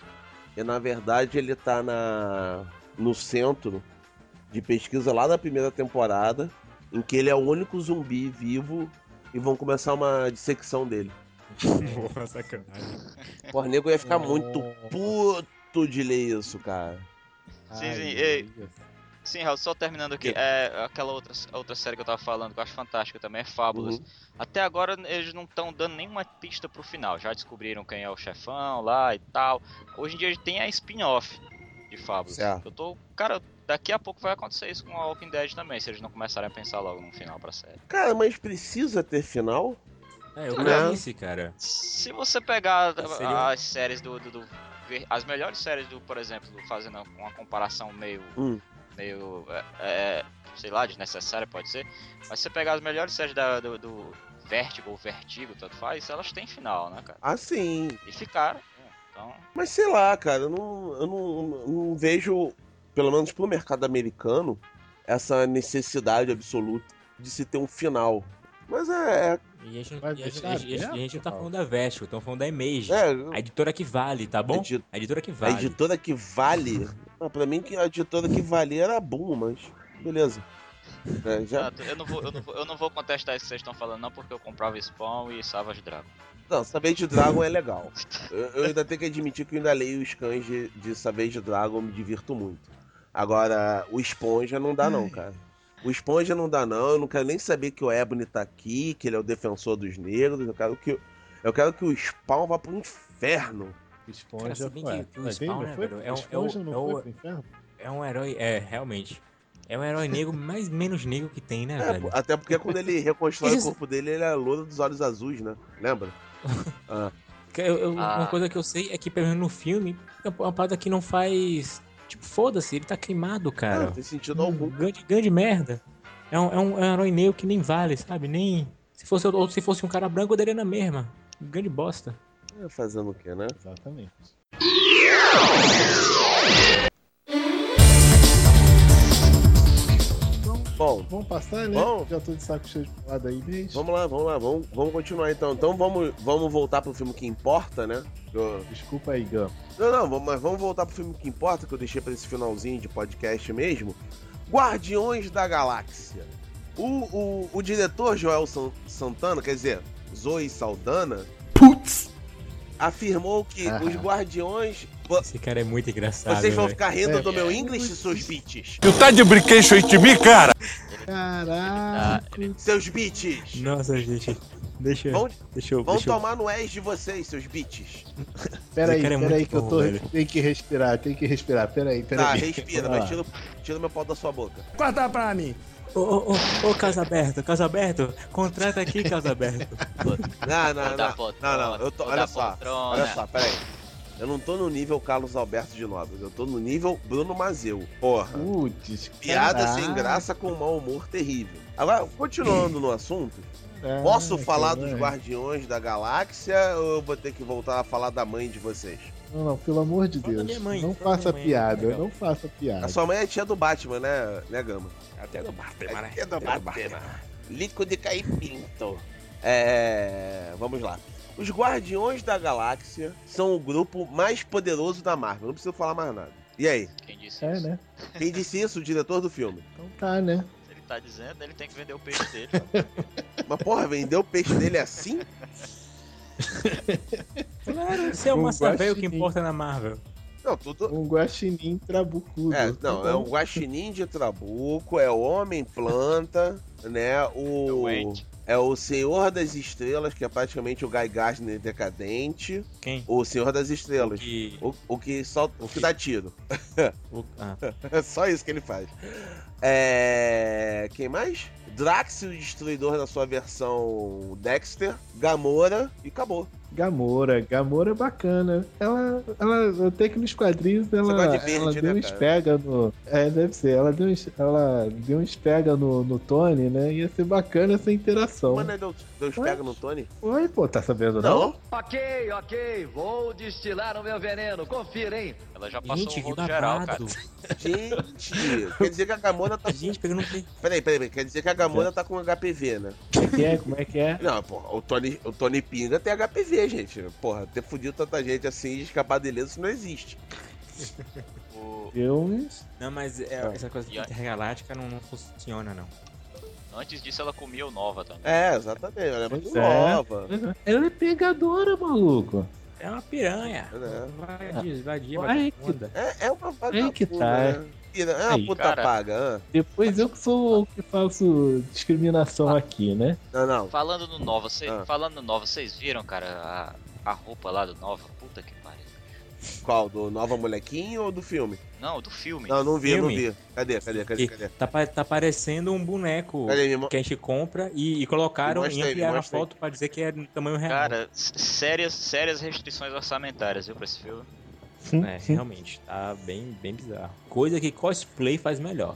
e na verdade ele tá na, no centro de pesquisa lá da primeira temporada, em que ele é o único zumbi vivo e vão começar uma dissecção dele. Porra, sacanagem. Porra, nego ia ficar Oh. muito puto de ler isso, cara. Sim, Ai, sim. Deus. Sim, Raul, só terminando aqui. Que- É aquela outra, outra série que eu tava falando, que eu acho fantástica também, é Fábulas. Uhum. Até agora eles não estão dando nenhuma pista pro final. Já descobriram quem é o chefão lá e tal. Hoje em dia tem a spin-off de Fábulas. Certo. Eu tô. Cara, daqui a pouco vai acontecer isso com a Walking Dead também, se eles não começarem a pensar logo num final pra série. Cara, mas precisa ter final? É, eu disse, cara. Se você pegar Seria- as séries do, do- do- As melhores séries do, por exemplo, fazendo uma comparação meio. Hum. Meio. é, é, sei lá, desnecessária pode ser. Mas se você pegar as melhores séries da- do, do Vertigo ou Vertigo, tanto faz, elas têm final, né, cara? Ah, sim. E ficaram. né? Então. Mas sei lá, cara, eu não, eu não, não vejo, pelo menos pro mercado americano, essa necessidade absoluta de se ter um final. Mas é. E a gente, e a gente, e a gente- a gente não tá falando da Vertigo, estamos falando da Image. É, A editora que vale, tá bom? edi- A editora que a vale. editora que vale. Ah, pra mim, que a editora que valia era a Boom, mas. Beleza. É, já, ah, Eu não, vou, eu, não vou, eu não vou contestar isso que vocês estão falando, não, porque eu comprava Spawn e Savage Dragon. Não, Savage Dragon é legal. Eu, eu ainda tenho que admitir que eu ainda leio os scans de, de Savage Dragon, me divirto muito. Agora, o Esponja não dá não, cara. O Esponja não dá não, eu não quero nem saber que o Ebony tá aqui, que ele é o defensor dos negros, eu quero que, eu quero que o Spawn vá pro inferno. Esponja Cara, se bem foi. que- o Spawn, não né, foi? velho, é o- Esponja é o- é o-? É um herói, é, realmente. É o herói negro mais menos negro que tem, né, É, velho? até porque quando ele reconstrói o corpo dele, ele é louro dos olhos azuis, né? Lembra? Ah, eu- eu- Ah. Uma coisa que eu sei é que, pelo menos no filme, é uma parada que não faz. Tipo, foda-se, ele tá queimado, cara. não tem sentido algum. Grande, grande merda. É um, é, um, é um herói negro que nem vale, sabe? Nem. Se fosse, ou se fosse um cara branco, eu daria na mesma. Grande bosta. É, Fazendo o quê, né? Exatamente. Bom, Vamos passar, né? Vamos. Já tô de saco cheio de falar aí mesmo. vamos lá, vamos lá, vamos, vamos continuar então. Então vamos, vamos voltar pro filme que importa, né? Eu- Desculpa aí, Gam. Não, não, vamos- mas vamos voltar pro filme que importa, que eu deixei pra esse finalzinho de podcast mesmo. Guardiões da Galáxia. O, o, o diretor Joel San- Santana, quer dizer, Zoe Saldana, afirmou que Ah. os Guardiões. Esse cara é muito engraçado. Vocês vão velho. ficar rindo É. do meu English, seus bitches? You tá de brincation de mim, cara? Caraca. Seus bitches! Nossa, gente. Deixa, Vão, deixa eu. vão deixa eu- tomar no ex de vocês, seus bitches. Pera aí, Esse cara é pera aí que eu bom, tô. velho. Tem que respirar, tem que respirar. Pera aí, pera Tá, aí. respira, Vai mas tira, tira meu pau da sua boca. Corta pra mim. Ô, ô, ô, ô, Casa Aberto, Casa Aberto, contrata aqui, Casa Aberto. Não, não, não. Não, não, eu tô. Olha só. Olha só, peraí. Eu não tô no nível Carlos Alberto de Nóbrega, eu tô no nível Bruno Mazeu. Porra. Putz, Piada sem graça com mau humor terrível. Agora, continuando no assunto, posso Caraca, falar dos velho. Guardiões da Galáxia ou eu vou ter que voltar a falar da mãe de vocês? Não, não, pelo amor de Deus. mãe, não faça mãe, piada, não faça piada. A sua mãe é tia do Batman, né, né Gama? Até do Batman, né? É do Até Batman. Lico de cair pinto. É. Vamos lá. Os Guardiões da Galáxia são o grupo mais poderoso da Marvel. Não preciso falar mais nada. E aí? Quem disse É, isso? né? Quem disse isso? O diretor do filme. Então tá, né? Se ele tá dizendo, ele tem que vender o peixe dele. Mas porra, vendeu o peixe dele assim? Claro, se é uma velho que importa na Marvel. Não, tudo. Um guaxinim trabucudo. É, não, é um guaxinim de trabuco, é o homem planta, né? O. Doente. É o Senhor das Estrelas, que é praticamente o Guy Gardner decadente. Quem? O Senhor das Estrelas. Que... O, o que só o que dá tiro. o- ah, É só isso que ele faz. É. Quem mais? Drax, o Destruidor na sua versão Dexter, Gamora e acabou. Gamora, Gamora é bacana. Ela, ela até que nos quadrinhos ela, verde, ela né, deu um cara? espega no. É, deve ser. Ela deu, um es- ela deu um espega no, no Tony, né? Ia ser bacana essa interação. Mano, Deus, Deus pega no Tony? Oi, pô, tá sabendo não? Não? Ok, ok, vou destilar o meu veneno, confira, hein? Ela já passou gente, um rolo geral, cara. Gente, quer dizer que a Gamora tá. Gente, pegando um Peraí, peraí, peraí. Quer dizer que a Gamora tá com HPV, né? Como é que é? Como é que é? Não, porra, o Tony, o Tony Pinga tem HPV, gente. Porra, ter fudido tanta gente assim e escapar dele, isso não existe. O- Filmes. Não, mas é, Ah. essa coisa de intergaláctica não, não funciona, não. Antes disso, ela comia o Nova também. É, exatamente. Ela é muito Pois é. nova. Ela é pegadora, maluco. É uma piranha. Vai, vadia, Vai que- vagabunda. É, é uma vagabunda. Aí que tá. né? É uma Aí, puta cara. paga. hã? Depois eu que sou o que faço discriminação aqui, né? Não, não. Falando no Nova, cê- Ah. falando no Nova, vocês viram, cara, a, a roupa lá do Nova? Puta que pariu. Qual? Do Nova Molequinho ou do filme? Não, do filme. Não, não vi, não Filme? vi. Cadê, cadê, cadê, cadê? Tá, tá parecendo um boneco Cadê? Que a gente compra e, e colocaram e ampliaram a foto pra dizer que é do tamanho real. Cara, sérias, sérias restrições orçamentárias, viu, pra esse filme. É, realmente, tá bem, bem bizarro. Coisa que cosplay faz melhor.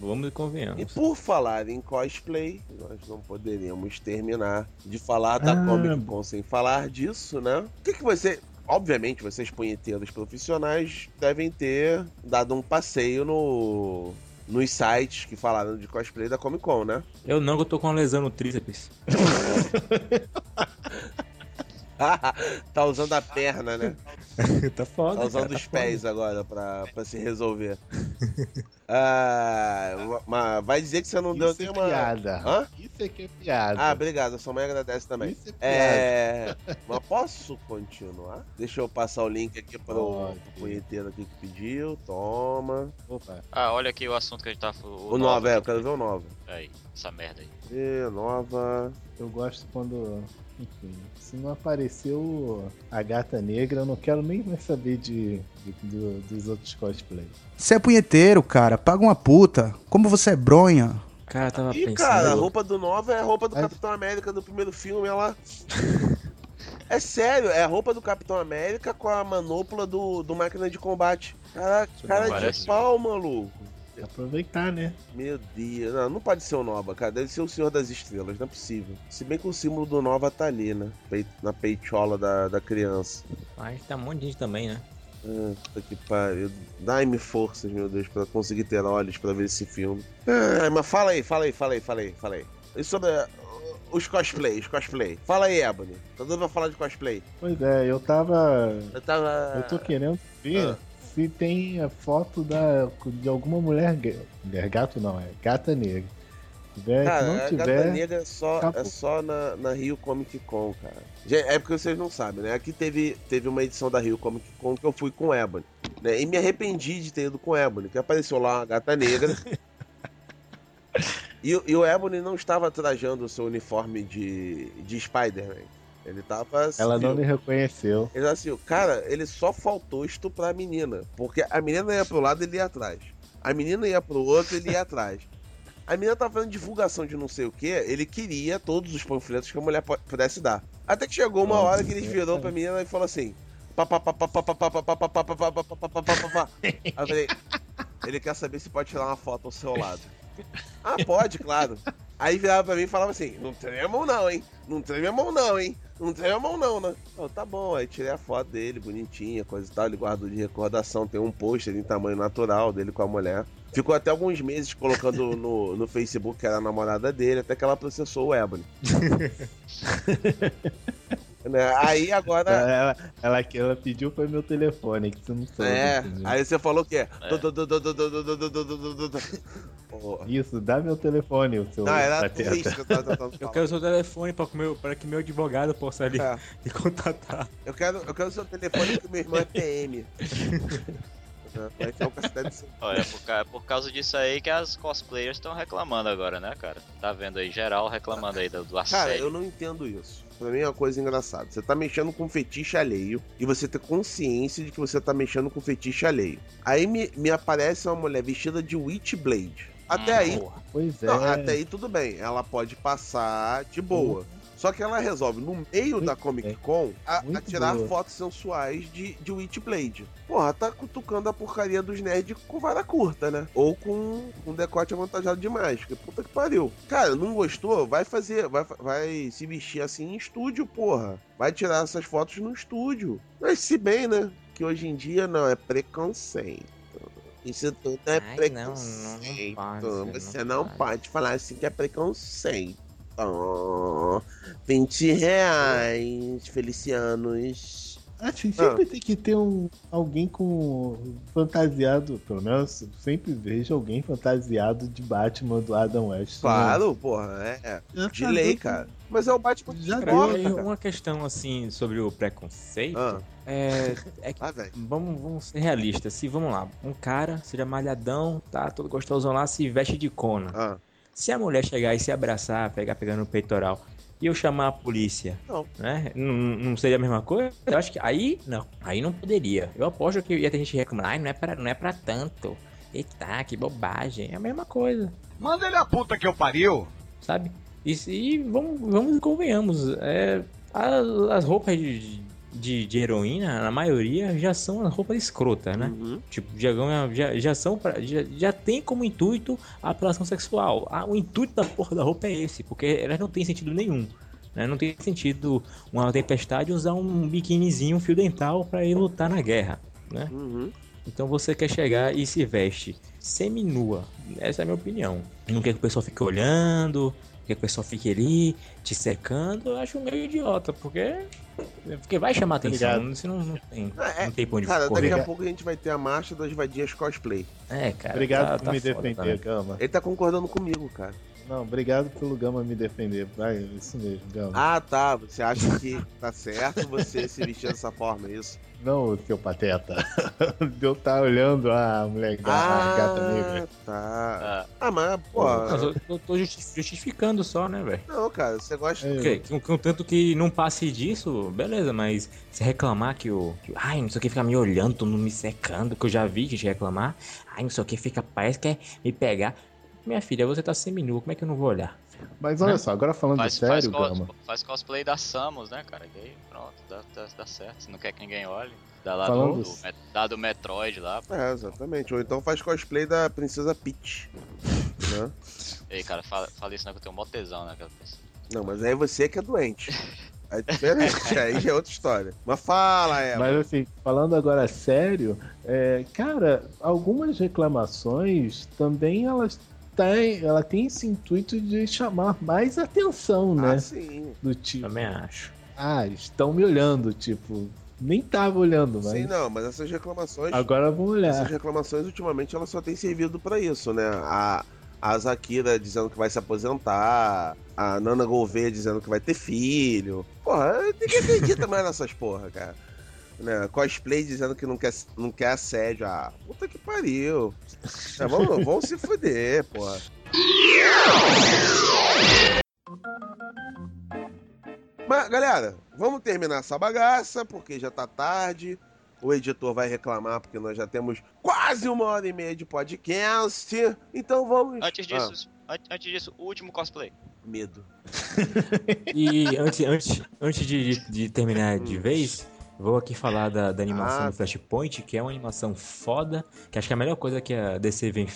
Vamos e E convenhamos. por falar em cosplay, nós não poderíamos terminar de falar da Ah. Comic Con sem falar disso, né? O que, que você. Obviamente, vocês punheteiros profissionais devem ter dado um passeio no. Nos sites que falaram de cosplay da Comic Con, né? Eu não, que eu tô com uma lesão no tríceps. tá usando a perna, né? tá foda. Tá usando cara, os tá pés agora pra, pra se resolver. Ah, mas vai dizer que você não deu Isso é nenhuma. piada. Hã? Isso é que é piada. Ah, obrigado. Sua mãe agradece também. Isso é piada. É. Mas posso continuar? Deixa eu passar o link aqui pro, punheteiro aqui que pediu. Toma. Opa. Ah, olha aqui o assunto que a gente tá falando. O nova, é, eu quero ver o nova. Aí, essa merda aí. E, nova. Eu gosto quando. Enfim, se não apareceu a gata negra, eu não quero nem mais saber de, de- do- dos outros cosplays. Você é punheteiro, cara. Paga uma puta. Como você é bronha. Cara, tava Ih, pensando. cara, a roupa do Nova é a roupa do Ai. Capitão América do primeiro filme, ela. É sério, é a roupa do Capitão América com a manopla do, do máquina de combate. Caraca, cara parece. de pau, maluco. Aproveitar, né? Meu Deus, não, não pode ser o Nova, cara. Deve ser o Senhor das Estrelas, não é possível. Se bem que o símbolo do Nova tá ali, né? Na peitola da, da criança. Mas tá um monte de gente também, né? Ah, puta que pariu. Dai-me forças, meu Deus, pra conseguir ter olhos pra ver esse filme. Ah, mas fala aí, fala aí, fala aí, fala aí, fala aí. E sobre uh, os cosplay, os cosplay. Fala aí, Ebony. Tá doido pra falar de cosplay? Pois é, eu tava. Eu tava. Eu tô querendo ver Ah. Se tem a foto da, de alguma mulher. Mulher gato não, é gata negra. Se tiver, Cara, não a Gata tiver. Negra é só, acabou. é só na, na Rio Comic Con, cara. É porque vocês não sabem, né? Aqui teve, teve uma edição da Rio Comic Con que eu fui com o Ebony. Né? E me arrependi de ter ido com o Ebony, que apareceu lá uma gata negra. e, o- e o Ebony não estava trajando o seu uniforme de, de Spider-Man. Ele tava. Assim, Ela não me reconheceu. Ele tava assim, cara, ele só faltou estuprar a menina. Porque a menina ia pro lado e ele ia atrás. A menina ia pro outro e ele ia atrás. A menina tava fazendo divulgação de não sei o que, ele queria todos os panfletos que a mulher pudesse dar. Até que chegou uma hora que ele virou pra menina e falou assim: eu falei, ele quer saber se pode tirar uma foto ao seu lado. Ah, pode, claro. Aí virava pra mim e falava assim: não treme a mão, não, hein? Não treme a mão, não, hein? Não treme a mão não, né? Eu, tá bom, aí tirei a foto dele, bonitinha, coisa e tal. Ele guardou de recordação, tem um pôster em tamanho natural dele com a mulher. Ficou até alguns meses colocando no, no Facebook que era a namorada dele, até que ela processou o Ebony. Né? Aí agora. Ela, ela, ela pediu foi meu telefone, que tu não sabe. É, aí você falou o quê? Isso, dá meu telefone, o seu. Não, era triste Eu quero seu telefone pra, pra que meu advogado possa lhe, é. contatar. Eu quero, eu quero seu telefone que meu irmão é PM. Olha, por, por, causa disso aí que as cosplayers estão reclamando agora, né, cara? Tá vendo aí geral reclamando aí do, do assédio. Cara, eu não entendo isso. Pra mim é uma coisa engraçada. Você tá mexendo com fetiche alheio e você ter consciência de que você tá mexendo com fetiche alheio. Aí me, me aparece uma mulher vestida de Witchblade. Até Hum, aí, Porra. Pois é. não, até aí tudo bem. Ela pode passar de boa. Só que ela resolve, no meio Muito da Comic. Con, a, a tirar boa. fotos sensuais de, de Witchblade. Porra, tá cutucando a porcaria dos nerds com vara curta, né? Ou com um decote avantajado demais. Que puta que pariu. Cara, não gostou? Vai fazer, vai, vai se vestir assim em estúdio, porra. Vai tirar essas fotos no estúdio. Mas se bem, né? Que hoje em dia não, é preconceito. Isso tudo é Ai, não, não, preconceito. não pode, Você não não pode. pode falar assim que é preconceito. Oh, 20 reais, Felicianos. Acho que sempre tem que ter um, alguém com fantasiado, pelo menos sempre vejo alguém fantasiado de Batman do Adam West. Claro, porra, é. Já De tá lei, dando- cara. Mas é o Batman que Já uma questão assim sobre o preconceito Ah, é, é que ah. Vamos, vamos ser realistas. Se vamos lá, um cara seja malhadão, tá todo gostosão lá, se veste de cona. Ah, Se a mulher chegar e se abraçar, pegar pegando no peitoral, e eu chamar a polícia, Não. né? Não, não seria a mesma coisa? Eu acho que aí não, aí não poderia. Eu aposto que ia ter gente reclamando, ai, não é pra, não é pra tanto. Eita, que bobagem. É a mesma coisa, Manda ele a puta que eu pariu. sabe? E, se- e vamos, vamos e convenhamos. É, as, as roupas de, de, de heroína, na maioria, já são as roupas escrotas, né? Uhum. Tipo, já, já, já são pra, já, já tem como intuito a apelação sexual. Ah, o intuito da porra da roupa é esse, porque elas não tem sentido nenhum. Né? Não tem sentido uma tempestade usar um biquinizinho, um fio dental pra ir lutar na guerra. Né? Uhum. Então você quer chegar e se veste seminua. Essa é a minha opinião. Não quer que o pessoal fique olhando, que a pessoa fique ali te secando, eu acho meio idiota, porque. Porque vai chamar Tá atenção, ligado? senão não tem, É, não tem pra onde Cara, correr. daqui a pouco a gente vai ter a marcha das vadias cosplay. É, cara. Obrigado tá- por tá me foda defender. Gama. Ele tá concordando comigo, cara. Não, obrigado pelo Gama me defender. Vai, isso mesmo, Gama. Ah, tá. Você acha que tá certo você se vestir dessa forma, é isso? Não, seu pateta. Eu tá olhando a mulher ga- a gata negra. tá. Ah, Ah, mas, pô. Mas eu, tô justi- justificando só, né, velho? Não, cara, você gosta. É, Ok, com- Contanto que não passe disso, beleza, mas se reclamar que o. Que, ai, não sei o que, fica me olhando, todo mundo me secando, que eu já vi gente reclamar. Ai, não sei o que, fica, parece que quer me pegar. Minha filha, você tá seminu, como é que eu não vou olhar? Mas olha só, agora falando faz, sério, faz, Gama. faz cosplay da Samus, né, cara? E aí, pronto, dá, dá, dá certo. Se não quer que ninguém olhe, dá lá Falando- do, dá do Metroid lá. É, exatamente. Ou então faz cosplay da Princesa Peach. Né? Ei, cara, fala, fala isso não que eu tenho mó tesão naquela pessoa. Não, mas aí você que é doente. É diferente, aí é outra história. Mas fala, Eva. Mas assim, falando agora sério, é, cara, algumas reclamações também elas têm, ela tem esse intuito de chamar mais atenção, né? Ah, sim. Do tipo, Também acho. ah, estão me olhando, tipo, nem tava olhando, mas Sim, não, mas essas reclamações. agora vão Essas olhar. reclamações, ultimamente, elas só têm servido pra isso, né? A, a Zakira dizendo que vai se aposentar, a Nana Gouveia dizendo que vai ter filho. Porra, ninguém acredita mais nessas porra, cara. Né? Cosplay dizendo que não quer, não quer assédio. Ah, puta que pariu. É, vamos, vamos se fuder, porra. Mas, galera, vamos terminar essa bagaça, porque já tá tarde. O editor vai reclamar, porque nós já temos quase uma hora e meia de podcast. Então vamos. Antes disso, an- antes disso, o último cosplay. Ah, medo. E antes, antes, antes de, de- de terminar de vez, vou aqui falar da, da animação Ah. do Flashpoint, que é uma animação foda, que acho que é a melhor coisa que a DC vem,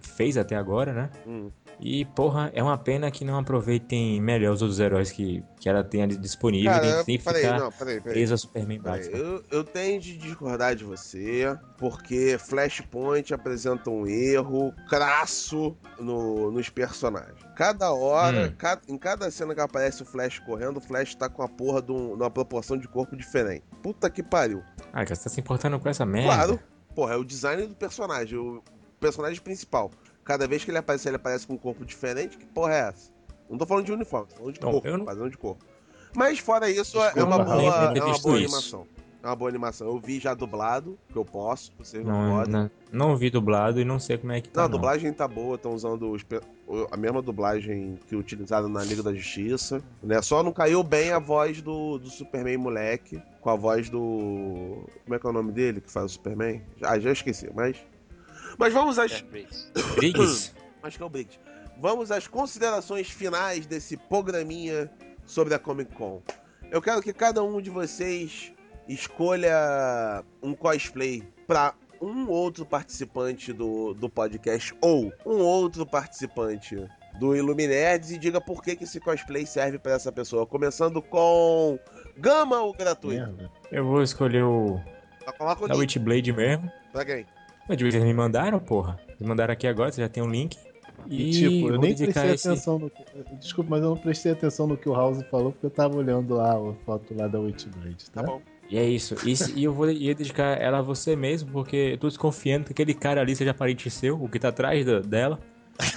fez até agora, né? Hum. E, porra, é uma pena que não aproveitem melhor os outros heróis que, que ela tem ali disponível. Cara, tem, que peraí, ficar não, peraí, peraí. preso a Superman Peraí. Eu, eu tenho de discordar de você, porque Flashpoint apresenta um erro crasso no- nos personagens. Cada hora, Hum. ca- em cada cena que aparece o Flash correndo, o Flash tá com a porra de, um- de uma proporção de corpo diferente. Puta que pariu. Ah, cara, você tá se importando com essa merda? Claro, porra, é o design do personagem, o personagem principal. Cada vez que ele aparece, ele aparece com um corpo diferente. Que porra é essa? Não tô falando de uniforme, tô falando de Não, corpo, não- de corpo. Mas fora isso, é Desculpa, uma não boa, é uma boa isso. animação. É uma boa animação. Eu vi já dublado, que eu posso, vocês não, Não, podem. não, não vi dublado e não sei como é que tá. Não, a dublagem tá boa, estão usando os a mesma dublagem que utilizaram na Liga da Justiça. Né? Só não caiu bem a voz do, do Superman moleque, com a voz do. Como é que é o nome dele que faz o Superman? Ah, já esqueci, mas. Mas vamos às. Jeff Briggs. Acho que é o Briggs. Vamos às considerações finais desse programinha sobre a Comic Con. Eu quero que cada um de vocês escolha um cosplay para um outro participante do, do podcast ou um outro participante do Iluminerds e diga por que, que esse cosplay serve para essa pessoa. Começando com Gama ou gratuito? Merda. Eu vou escolher o da Witchblade mesmo. pra quem? Mas eles me mandaram, porra. Eles mandaram aqui agora, você já tem um link. E, E, tipo, eu nem prestei esse... atenção no que... Desculpa, mas eu não prestei atenção no que o House falou, porque eu tava olhando lá a foto lá da Witchblade, tá? Tá bom. E é isso. E, se- e eu vou ia dedicar ela a você mesmo, porque eu tô desconfiando que aquele cara ali seja parente seu, o que tá atrás da- dela.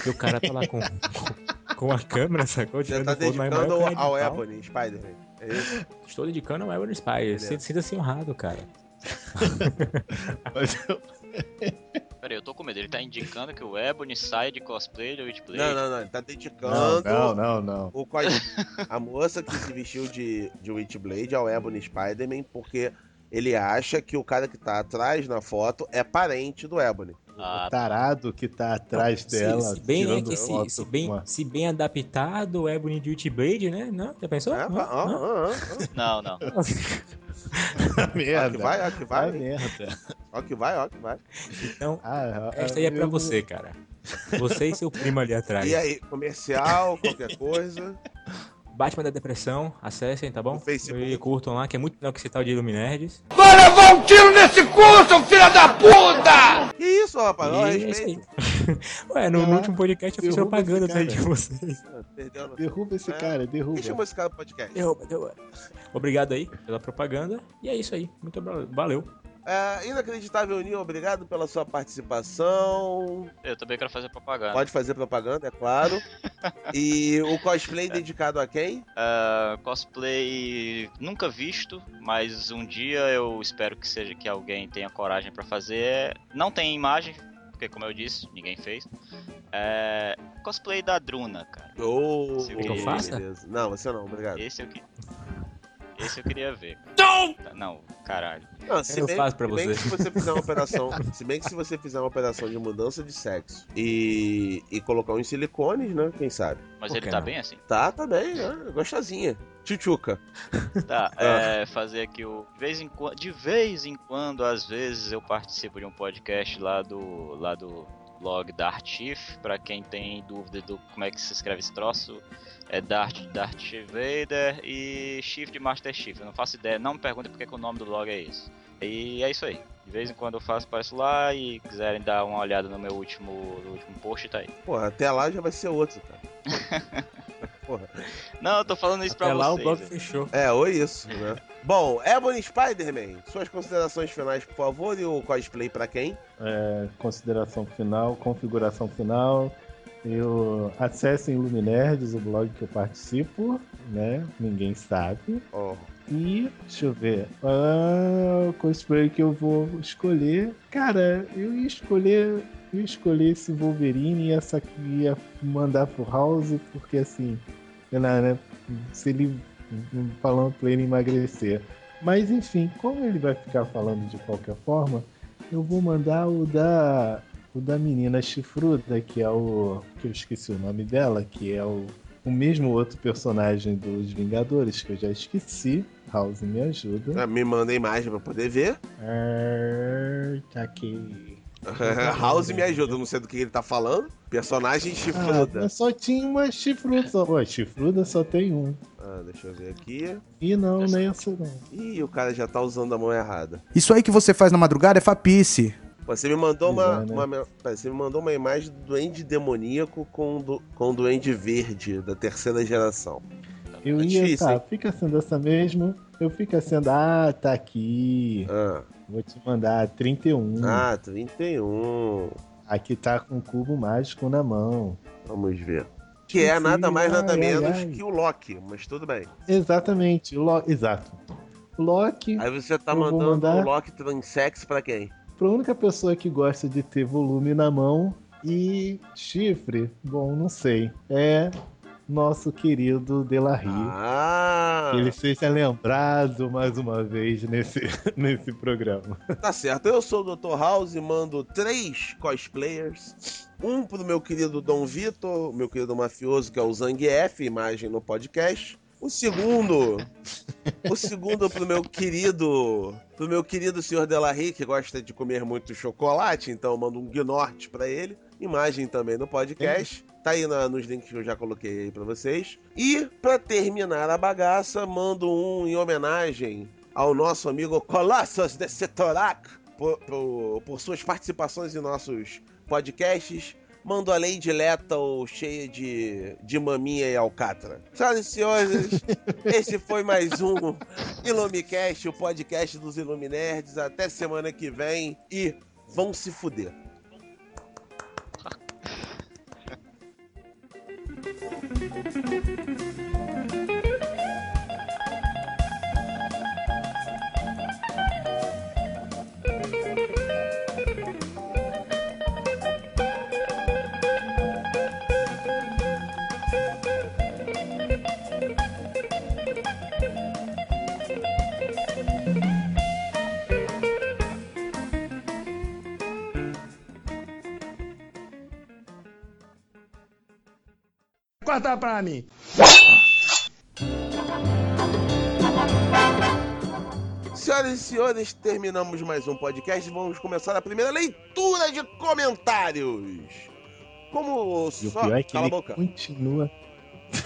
E o cara tá lá com, com, com a câmera, sacou? Já tá dedicando ao. Ebony, Spider-Man. É isso? Estou dedicando ao Ebony. Sinta- Sinta-se honrado, cara. Mas eu- Peraí, eu tô com medo. Ele tá indicando que o Ebony sai de cosplay do Witchblade. Não, não, não. Ele tá Não, dedicando. não, não, não. O cos- a moça que se vestiu de, de Witchblade ao Ebony Spider-Man porque ele acha que o cara que tá atrás na foto é parente do Ebony. Ah, O tarado que tá atrás Se- dela, se, bem, né, que se, se bem, uma- se bem adaptado, o Ebony de Witchblade, né? Não? Já pensou? É, ó, Hã? ó, ó. não, não. Ó que merda. vai, ó que Ah, vai. merda. Ó que vai, ó que vai. Então, Ah, essa aí é pra eu- você, cara. Você e seu primo ali atrás. E aí, comercial, qualquer coisa. Batman da Depressão, acessem, tá bom? E curtam lá, que é muito melhor que esse tal de Iluminerds. Vai levar um tiro nesse cu, seu filho da puta! Que isso, rapaz, E é isso respeito. aí. Ué, no, no último podcast eu fiz propaganda esse aí cara. de vocês. Perdeu. Derruba esse É. cara, derruba. Quem chamou esse cara pro podcast? Derruba, derruba. Obrigado aí pela propaganda. E é isso aí. Muito valeu. É, inacreditável Nil, obrigado pela sua participação. Eu também quero fazer propaganda. Pode fazer propaganda, é claro. E o cosplay dedicado a quem? Ah, cosplay nunca visto, mas um dia eu espero que seja que alguém tenha coragem pra fazer. Não tem imagem, porque como eu disse, ninguém fez. É, cosplay da Druna, cara. Ô, Se eu faça? beleza. Não, você não, obrigado. Esse eu, que... Esse eu queria ver. Não! Não, caralho. Não, se Eu bem, faço pra se bem você. que se você fizer uma operação, se bem que se você fizer uma operação de mudança de sexo e, e colocar uns silicones, né? Quem sabe? Mas Por ele tá não? bem assim? Tá, tá bem, né? Gostosinha. Tchutchuca. Tá, Ah. é, fazer aqui o. De vez, em, de vez em quando, às vezes, eu participo de um podcast lá do. lá do blog Dart Chief. Pra quem tem dúvida do como é que se escreve esse troço, é Dart, Dart Vader e Chief de Master Chief. Eu não faço ideia, não me perguntem porque que o nome do blog é esse. E é isso aí. De vez em quando eu faço, apareço lá e quiserem dar uma olhada no meu último, no último post, tá aí. Porra, até lá já vai ser outro, cara. Porra. Não, eu tô falando isso pra Até lá o vocês. blog fechou. É, ou isso, né? Bom, Ebony Spider-Man, suas considerações finais, por favor, e o cosplay pra quem? É, consideração final, configuração final. Eu acessem Luminerds, o blog que eu participo, né? Ninguém sabe. Ó, E deixa eu ver. Ah, o cosplay que eu vou escolher. Cara, eu ia escolher. Eu ia escolher esse Wolverine e essa que ia mandar pro House, porque assim, sei lá, né? Se ele falando pra ele emagrecer. Mas enfim, como ele vai ficar falando de qualquer forma, eu vou mandar o da. O da menina chifruda, que é o. que eu esqueci o nome dela, que é o o mesmo outro personagem dos Vingadores, que eu já esqueci. House me ajuda. me manda a imagem pra poder ver. Ah, tá aqui. House me ajuda, eu não sei do que ele tá falando. Personagem Ah, chifruda. mas só tinha uma chifruda. Ué, chifruda só tem um. Ah, deixa eu ver aqui. E não, nem essa não. Ih, o cara já tá usando a mão errada. Isso aí que você faz na madrugada é fapice. Você me mandou uma, é, né? uma- você me mandou uma imagem do duende demoníaco com, do, com o duende verde da terceira geração. Eu É ia, difícil, tá, hein? fica sendo essa mesmo. Eu fico sendo, ah, tá aqui. Ah, Vou te mandar 31. ah 31. Aqui tá com o cubo mágico na mão. Vamos ver. Que é nada mais, nada Ai, menos ai. que o Loki, mas tudo bem. Exatamente, o Loki. Exato. Loki, Aí você tá mandando mandar- o Loki transex pra quem? pra única pessoa que gosta de ter volume na mão e chifre, bom, não sei. É nosso querido Delarry. Ah, Que ele seja lembrado mais uma vez nesse, nesse programa. tá certo. Eu sou o Dr. House e mando três cosplayers. Um pro meu querido Dom Vitor, meu querido mafioso, que é o Zangief, imagem no podcast. O segundo, o segundo pro meu querido, pro meu querido senhor Delarry, que gosta de comer muito chocolate, então eu mando um Gnorte pra ele. Imagem também no podcast. Tá aí na- nos links que eu já coloquei aí pra vocês. E pra terminar a bagaça, mando um em homenagem ao nosso amigo Colossus de Setorak por, por, por suas participações em nossos podcasts. Mando a Lady Lethal cheia de, de maminha e alcatra. Senhoras e senhores, esse foi mais um Ilumicast, o podcast dos Iluminerds. Até semana que vem e vão se fuder. Corta pra mim. Senhoras e senhores, terminamos mais um podcast e vamos começar a primeira leitura de comentários. Como E o só, pior é que cala a boca. continua.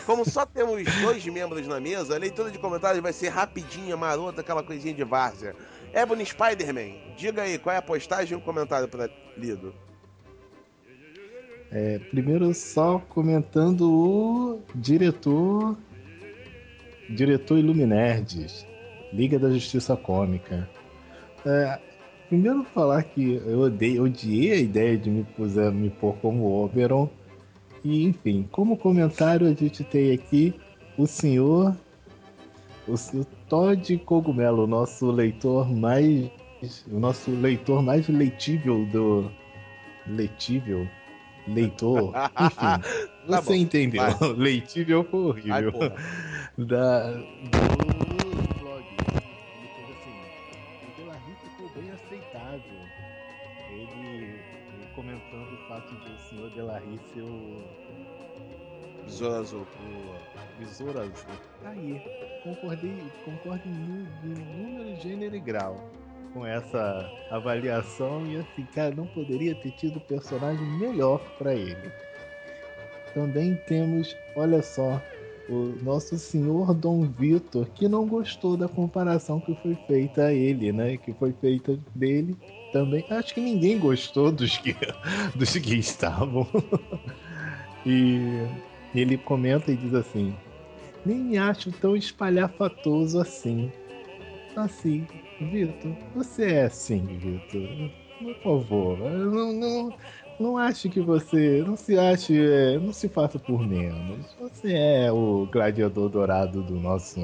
Como só temos dois membros na mesa, a leitura de comentários vai ser rapidinha, marota, aquela coisinha de várzea. Ebony Spider-Man, diga aí, qual é a postagem e o comentário para lido? É, primeiro, só comentando o diretor. Diretor Iluminerdes, Liga da Justiça Cômica. É, primeiro, falar que eu odeio, odiei a ideia de me, puser, me pôr como Oberon. E, enfim, como comentário, a gente tem aqui o senhor. O, o Todd Cogumelo, nosso leitor mais. O nosso leitor mais leitível do. Leitível? Leitor? Enfim. Tá você bom, entendeu? vai. Leitível foi horrível. Da, do blog. Ele falou assim: o ficou bem aceitável. Ele, ele comentando o fato de o senhor ser o. Besouro Azul. O Besouro Azul. Tá aí. Concordei, concordo em número, gênero e grau com essa avaliação. E assim, cara, não poderia ter tido personagem melhor pra ele. Também temos, olha só, o nosso senhor Dom Vitor, que não gostou da comparação que foi feita a ele, né? Que foi feita dele também. Acho que ninguém gostou dos que, dos que estavam. e ele comenta e diz assim: Nem me acho tão espalhafatoso assim. Assim, Vitor, você é assim, Vitor. Por favor, não, não, não acho que você. Não se ache. é, Não se faça por menos. Você é o gladiador dourado do nosso.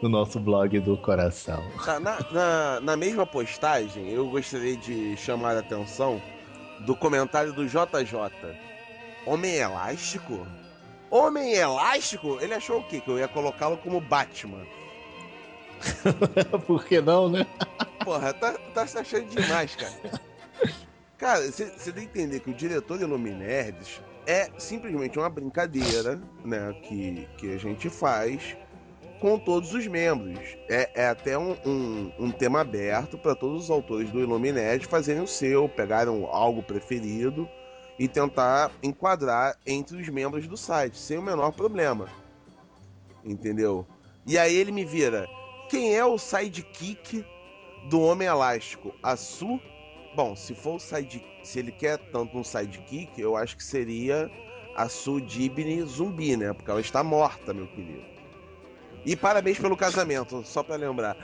Do nosso blog do coração. Tá, na, na, na mesma postagem, eu gostaria de chamar a atenção do comentário do JJ. Homem elástico? Homem elástico? Ele achou o quê? Que eu ia colocá-lo como Batman. Por que não, né? Porra, tá, tá se achando demais, cara. Cara, você tem que entender que o diretor de é simplesmente uma brincadeira, né? Que, que a gente faz com todos os membros. É, é até um, um, um tema aberto para todos os autores do Illuminerd fazerem o seu, pegarem algo preferido e tentar enquadrar entre os membros do site, sem o menor problema. Entendeu? E aí ele me vira: quem é o sidekick do Homem Elástico? A Su? Bom, se for o side, se ele quer tanto um sidekick, eu acho que seria a Su Dibny zumbi, né? Porque ela está morta, meu querido. E parabéns pelo casamento, só pra lembrar.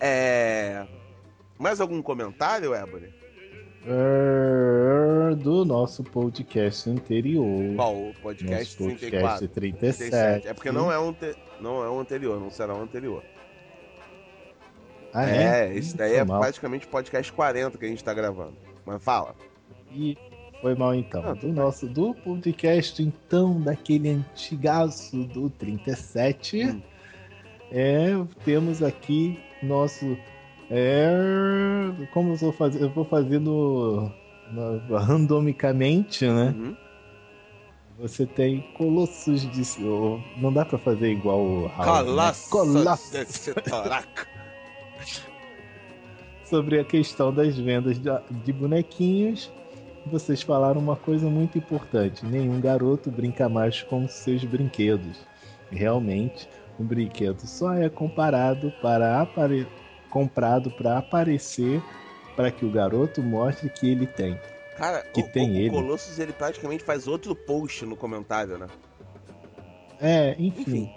É. Mais algum comentário, Ebony? É, Do nosso podcast anterior. Qual? O podcast Nosso 34? podcast 37. É porque não é, um te- não é um anterior, não será um anterior. Ah, é, esse daí Foi é mal. praticamente podcast 40 que a gente tá gravando. Mas fala. E foi mal então. Ah, do nosso do podcast, então, daquele antigaço do 37. Hum. É, temos aqui nosso. É, como eu vou fazer? Eu vou fazendo no- randomicamente, né? Uhum. Você tem Colossus de. Não dá pra fazer igual o Raul, né? Colossus Colossus. de. Sobre a questão das vendas de, bonequinhos, vocês falaram uma coisa muito importante: nenhum garoto brinca mais com seus brinquedos. Realmente, um brinquedo só é comparado para apare... comprado para aparecer, para que o garoto mostre que ele tem. Cara, Que o, tem o, ele. o Colossus ele praticamente faz outro post no comentário, né? É, enfim. Enfim.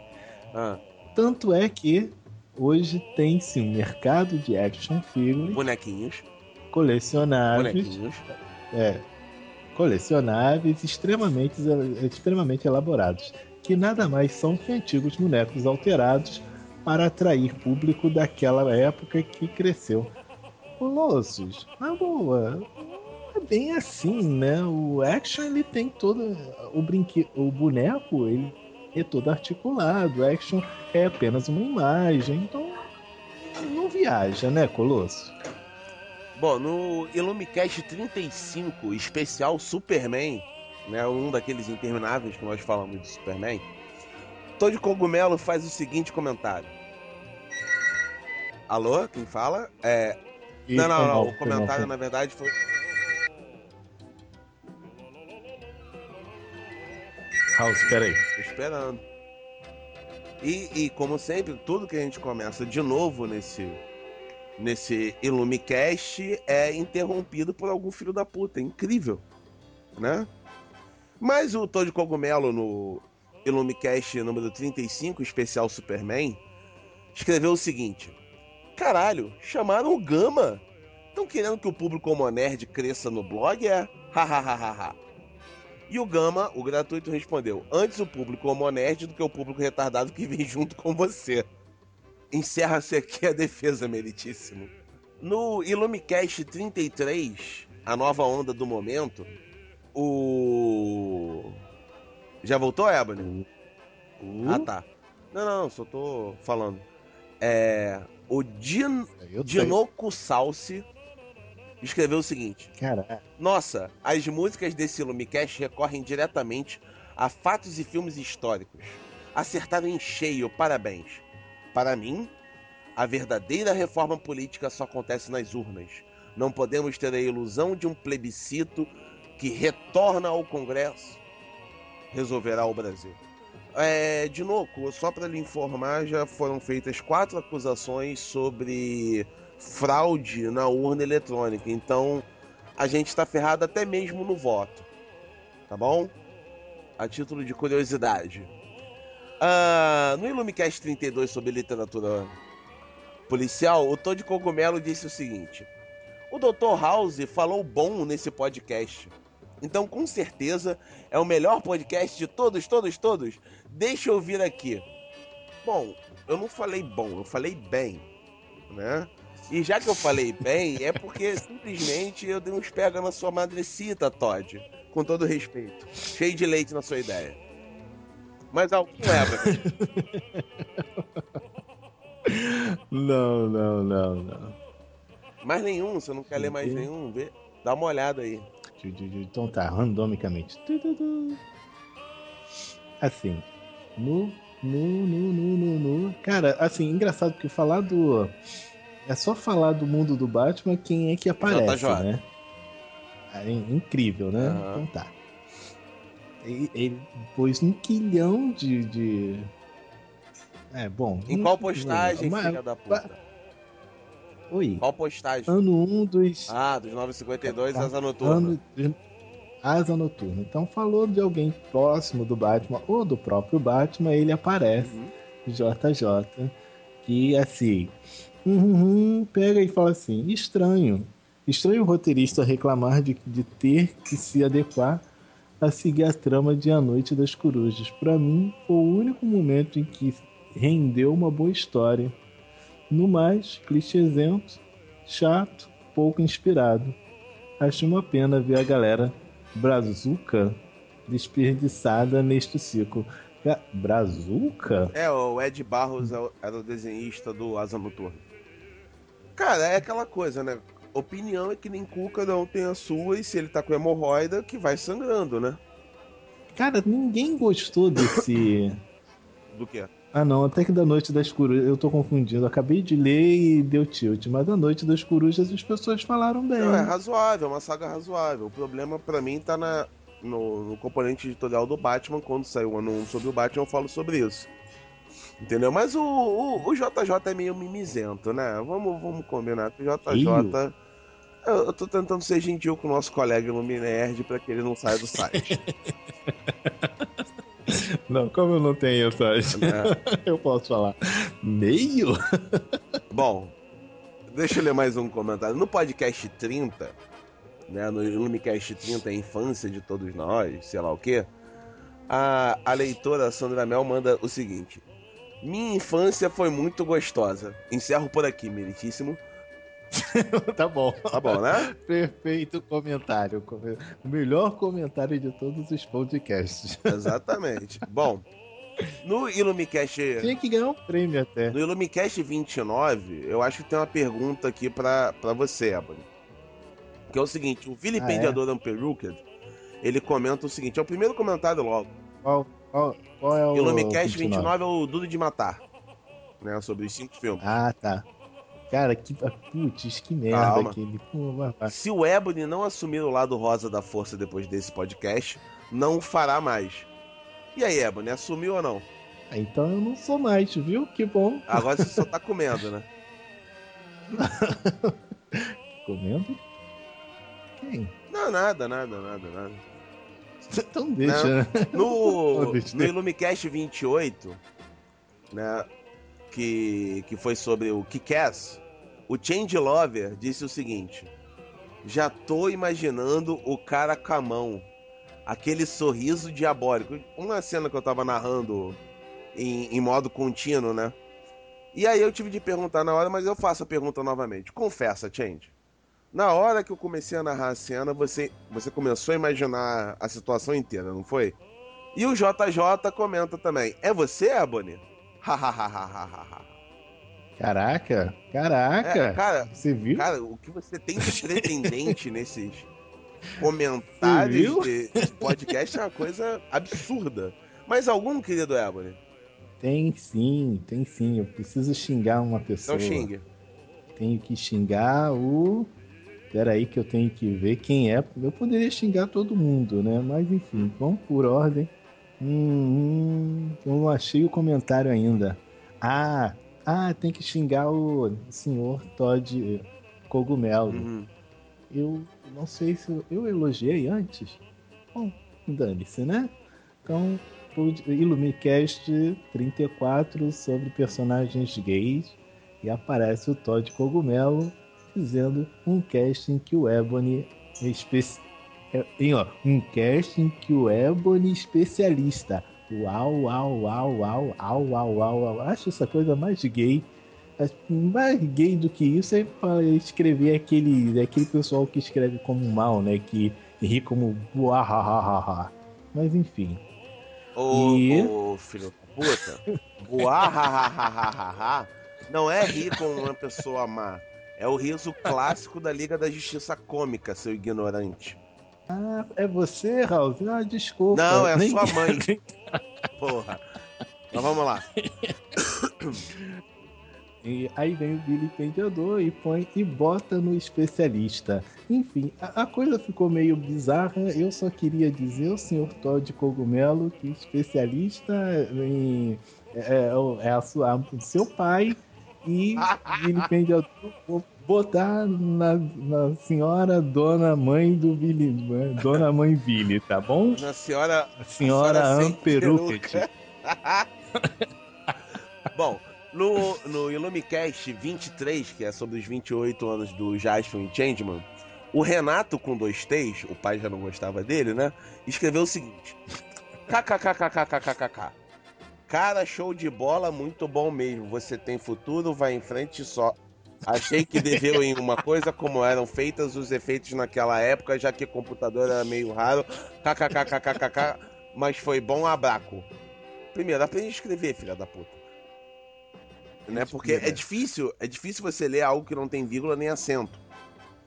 Ah, Tanto é que hoje tem-se um mercado de action figures bonequinhos. colecionáveis. Bonequinhos. É, colecionáveis extremamente, extremamente elaborados, que nada mais são que antigos bonecos alterados para atrair público daquela época que cresceu. Colossus, na boa, é bem assim, né? O action ele tem todo o brinquedo, o boneco ele é todo articulado, action é apenas uma imagem, então não viaja, né, Colosso? Bom, no Illumicast 35, especial Superman, né? Um daqueles intermináveis que nós falamos de Superman. Todd Cogumelo faz o seguinte comentário. Alô, quem fala? É. Não, não, não. mal, O comentário, na verdade, foi. House, peraí. Tô esperando. E, e, como sempre, tudo que a gente começa de novo nesse nesse Illumicast é interrompido por algum filho da puta. É incrível, né? Mas o Todd Cogumelo, no Illumicast número 35, especial Superman, escreveu o seguinte: Caralho, chamaram o Gama. Estão querendo que o público homo nerd cresça no blog? É? Hahaha. E o Gama, o gratuito, respondeu: Antes o público homo nerd do que o público retardado que vem junto com você. Encerra-se aqui a defesa, meritíssimo. No Illumicast 33, a nova onda do momento, o. Já voltou, Ebony? Uh, Ah, tá. Não, não, só tô falando. É. O Din... Dinoco Salsi escreveu o seguinte: Nossa, as músicas desse Lumicast recorrem diretamente a fatos e filmes históricos. Acertaram em cheio, parabéns. Para mim, a verdadeira reforma política só acontece nas urnas. Não podemos ter a ilusão de um plebiscito que retorna ao Congresso resolverá o Brasil. É, Dinoco, só para lhe informar, já foram feitas quatro acusações sobre fraude na urna eletrônica. Então, a gente está ferrado até mesmo no voto. Tá bom? A título de curiosidade. Ah, no Illumicast 32 sobre literatura policial, o Todd Cogumelo disse o seguinte: O Dr. House falou bom nesse podcast. Então, com certeza, é o melhor podcast de todos, todos, todos. Deixa eu vir aqui. Bom, eu não falei bom, eu falei bem, né? E já que eu falei bem, é porque simplesmente eu dei uns pega na sua madrecita, Todd. Com todo respeito. Cheio de leite na sua ideia. Mas algum é, não, não, não, não. Mais nenhum, você não quer ler mais Sim. nenhum? Vê, dá uma olhada aí. Então tá, randomicamente. Assim, no, no, no, no, no, no. Cara, assim, engraçado que falar do. É só falar do mundo do Batman quem é que aparece, JJ. né? É incrível, né? Aham. Então tá. Ele, ele pôs um quilhão de. de... É, bom. Em qual postagem, Mas- filha da puta? Oi. Qual postagem? Ano 1 um dos. Ah, dos 952, Tá. Asa Noturna. Ano Asa Noturna. Então falou de alguém próximo do Batman ou do próprio Batman, ele aparece, Uhum. JJ, que assim, uhum, uhum, pega e fala assim, estranho. Estranho o roteirista reclamar de, de ter que se adequar a seguir a trama de A Noite das Corujas. Para mim, foi o único momento em que rendeu uma boa história. No mais, clichêzento, chato, pouco inspirado. Acho uma pena ver a galera brazuca desperdiçada neste ciclo. Ca- Brazuca? É, o Ed Barros é era o desenhista do Asa Noturna. Cara, é aquela coisa, né? Opinião é que nem cuca não tem a sua, e se ele tá com hemorroida, que vai sangrando, né? Cara, ninguém gostou desse. Do que? Ah, não, até que da Noite das Corujas. Eu tô confundindo. Acabei de ler e deu tilt. Mas da Noite das Corujas as pessoas falaram bem. Não, é razoável, é uma saga razoável. O problema pra mim tá na, no, no componente editorial do Batman. Quando saiu o 1 sobre o Batman, eu falo sobre isso. Entendeu? Mas o, o, o JJ é meio mimizento, né? Vamos, vamos combinar que o JJ. Eu, eu tô tentando ser gentil com o nosso colega Luminerd pra que ele não saia do site. Não, como eu não tenho essa. né? eu posso falar. Meio? Bom, deixa eu ler mais um comentário. No podcast 30, né, no Lumicast 30, a infância de todos nós, sei lá o quê, a, a leitora Sandra Mel manda o seguinte: Minha infância foi muito gostosa. Encerro por aqui, meritíssimo. tá bom. Tá bom, né? Perfeito comentário. Come- O melhor comentário de todos os podcasts. Exatamente. Bom, no Ilumicast. Tinha que ganhar um prêmio até. No Illumicast 29, eu acho que tem uma pergunta aqui pra, pra você, Ebony. Que é o seguinte, o vilipendiador Unperuced, ele comenta o seguinte, é o primeiro comentário logo. Qual, qual, qual é o. Illumicast 29? 29 é o Duro de Matar, né, sobre os cinco filmes. Ah, tá. Cara, que. Putz, que merda Calma. aquele. Pô, vai, vai. Se o Ebony não assumir o lado rosa da força depois desse podcast, não fará mais. E aí, Ebony, assumiu ou não? Ah, Então eu não sou mais, viu? Que bom. Agora você só tá comendo, né? Comendo? Quem? Não, nada, nada, nada, nada. Então deixa, né? No, Deixa. no Illumicast 28, né? Que, que foi sobre o Kick-Ass, o Change Lover disse o seguinte: Já tô imaginando o cara com a mão, aquele sorriso diabólico. Uma cena que eu tava narrando em, em modo contínuo, né? E aí eu tive de perguntar na hora, mas eu faço a pergunta novamente. Confessa, Change. Na hora que eu comecei a narrar a cena, você, você começou a imaginar a situação inteira, não foi? E o JJ comenta também. É você, Ebony? Hahaha. Caraca, caraca. É, cara, Você viu? cara, o que você tem de pretendente nesses comentários de, de podcast é uma coisa absurda. Mas algum, querido Ebony? Tem sim, tem sim. Eu preciso xingar uma pessoa. Então xingue. Tenho que xingar o. Peraí que eu tenho que ver quem é. Eu poderia xingar todo mundo, né? Mas enfim, vamos por ordem. Hum, hum, eu não achei o comentário ainda. Ah, ah, tem que xingar o senhor Todd Cogumelo. Uhum. Eu não sei se eu, eu elogiei antes. Bom, dane-se, né? Então, o Illumicast 34 sobre personagens gays e aparece o Todd Cogumelo dizendo um casting que o Ebony é especi... é, ó, um casting que o Ebony é especialista. Uau, uau, uau, uau, uau, uau, uau, uau. Acho essa coisa mais gay. Mais gay do que isso é pra escrever aquele, aquele pessoal que escreve como mal, né? Que ri como buahahaha. Mas enfim. Ô, E? ô, filho puta. Buahahahaha não é rir com uma pessoa má. É o riso clássico da Liga da Justiça Cômica, seu ignorante. Ah, é você, Raul? Ah, desculpa. Não, é Nem- sua mãe. Porra. Mas vamos lá. E aí vem o vilipendiador e põe e bota no especialista. Enfim, a, a coisa ficou meio bizarra. Eu só queria dizer ao senhor Todd Cogumelo que especialista em, é, é é a sua, o seu pai e vilipendiador vou botar na, na senhora dona mãe do Vili, dona mãe Vili, tá bom? Na senhora. A senhora senhora Amperuket. Bom, no, no Illumicast 23, que é sobre os 28 anos do Jasper e Changeman, o Renato com dois T's, o pai já não gostava dele, né? Escreveu o seguinte: KKKKKKKK. Cara, show de bola, muito bom mesmo. Você tem futuro, vai em frente só. Achei que deveu em uma coisa como eram feitas os efeitos naquela época, já que computador era meio raro. KKKKKK, mas foi bom abraco. Primeiro, aprende a escrever, filha da puta. Né? Porque é difícil, é difícil você ler algo que não tem vírgula nem acento,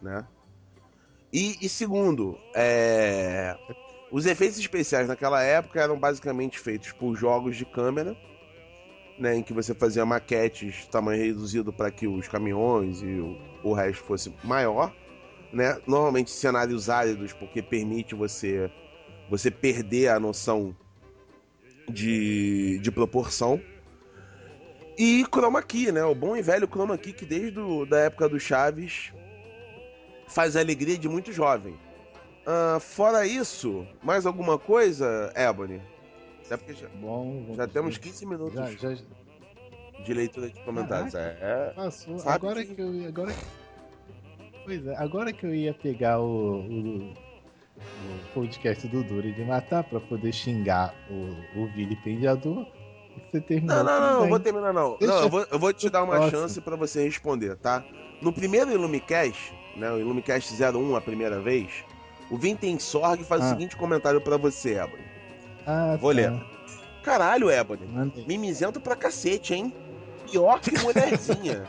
né? E, e segundo, é... os efeitos especiais naquela época eram basicamente feitos por jogos de câmera, né, em que você fazia maquetes tamanho reduzido para que os caminhões e o, o resto fosse maior, né? Normalmente cenários áridos, porque permite você você perder a noção de, de proporção. E chroma key, né? O bom e velho chroma key que desde do, da época do Chaves faz a alegria de muito jovem. Ah, fora isso, mais alguma coisa, Ebony? Até porque já, Bom, já temos ver. 15 minutos Já, já, de leitura de comentários. É, Passou. Sabe Agora que- que eu ia. Agora... Pois é, agora que eu ia pegar o, o, o podcast do Duro de Matar pra poder xingar o, o vilipendiador, você terminou. Não, não, não, não vou terminar não. Deixa Não, eu vou, eu vou te dar uma próximo. chance pra você responder, tá? No primeiro Illumicast, né, o Illumicast 01 a primeira vez, o Vintensorg faz o Ah. seguinte comentário pra você, Ebony. Ah, Vou tá. ler. Caralho, Ebony. Manda aí. Mimizento pra cacete, hein? Pior que mulherzinha.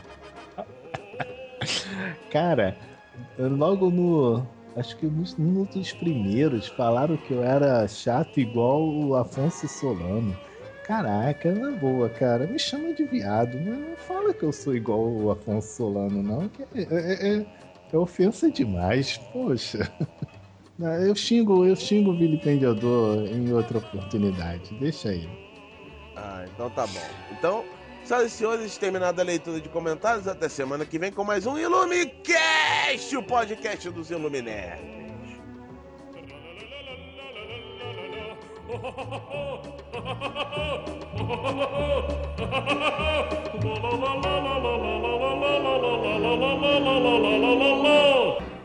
Cara, logo no. Acho que nos, dos primeiros falaram que eu era chato igual o Afonso Solano. Caraca, na boa, cara. Me chama de viado, mas não fala que eu sou igual o Afonso Solano, não. É, é- é- é ofensa demais, poxa. Eu xingo, eu xingo o vilipendiador em outra oportunidade. Deixa aí. Ah, então tá bom. Então, senhoras e senhores, terminada a leitura de comentários, até semana que vem com mais um Ilumicast, o podcast dos Iluminerds.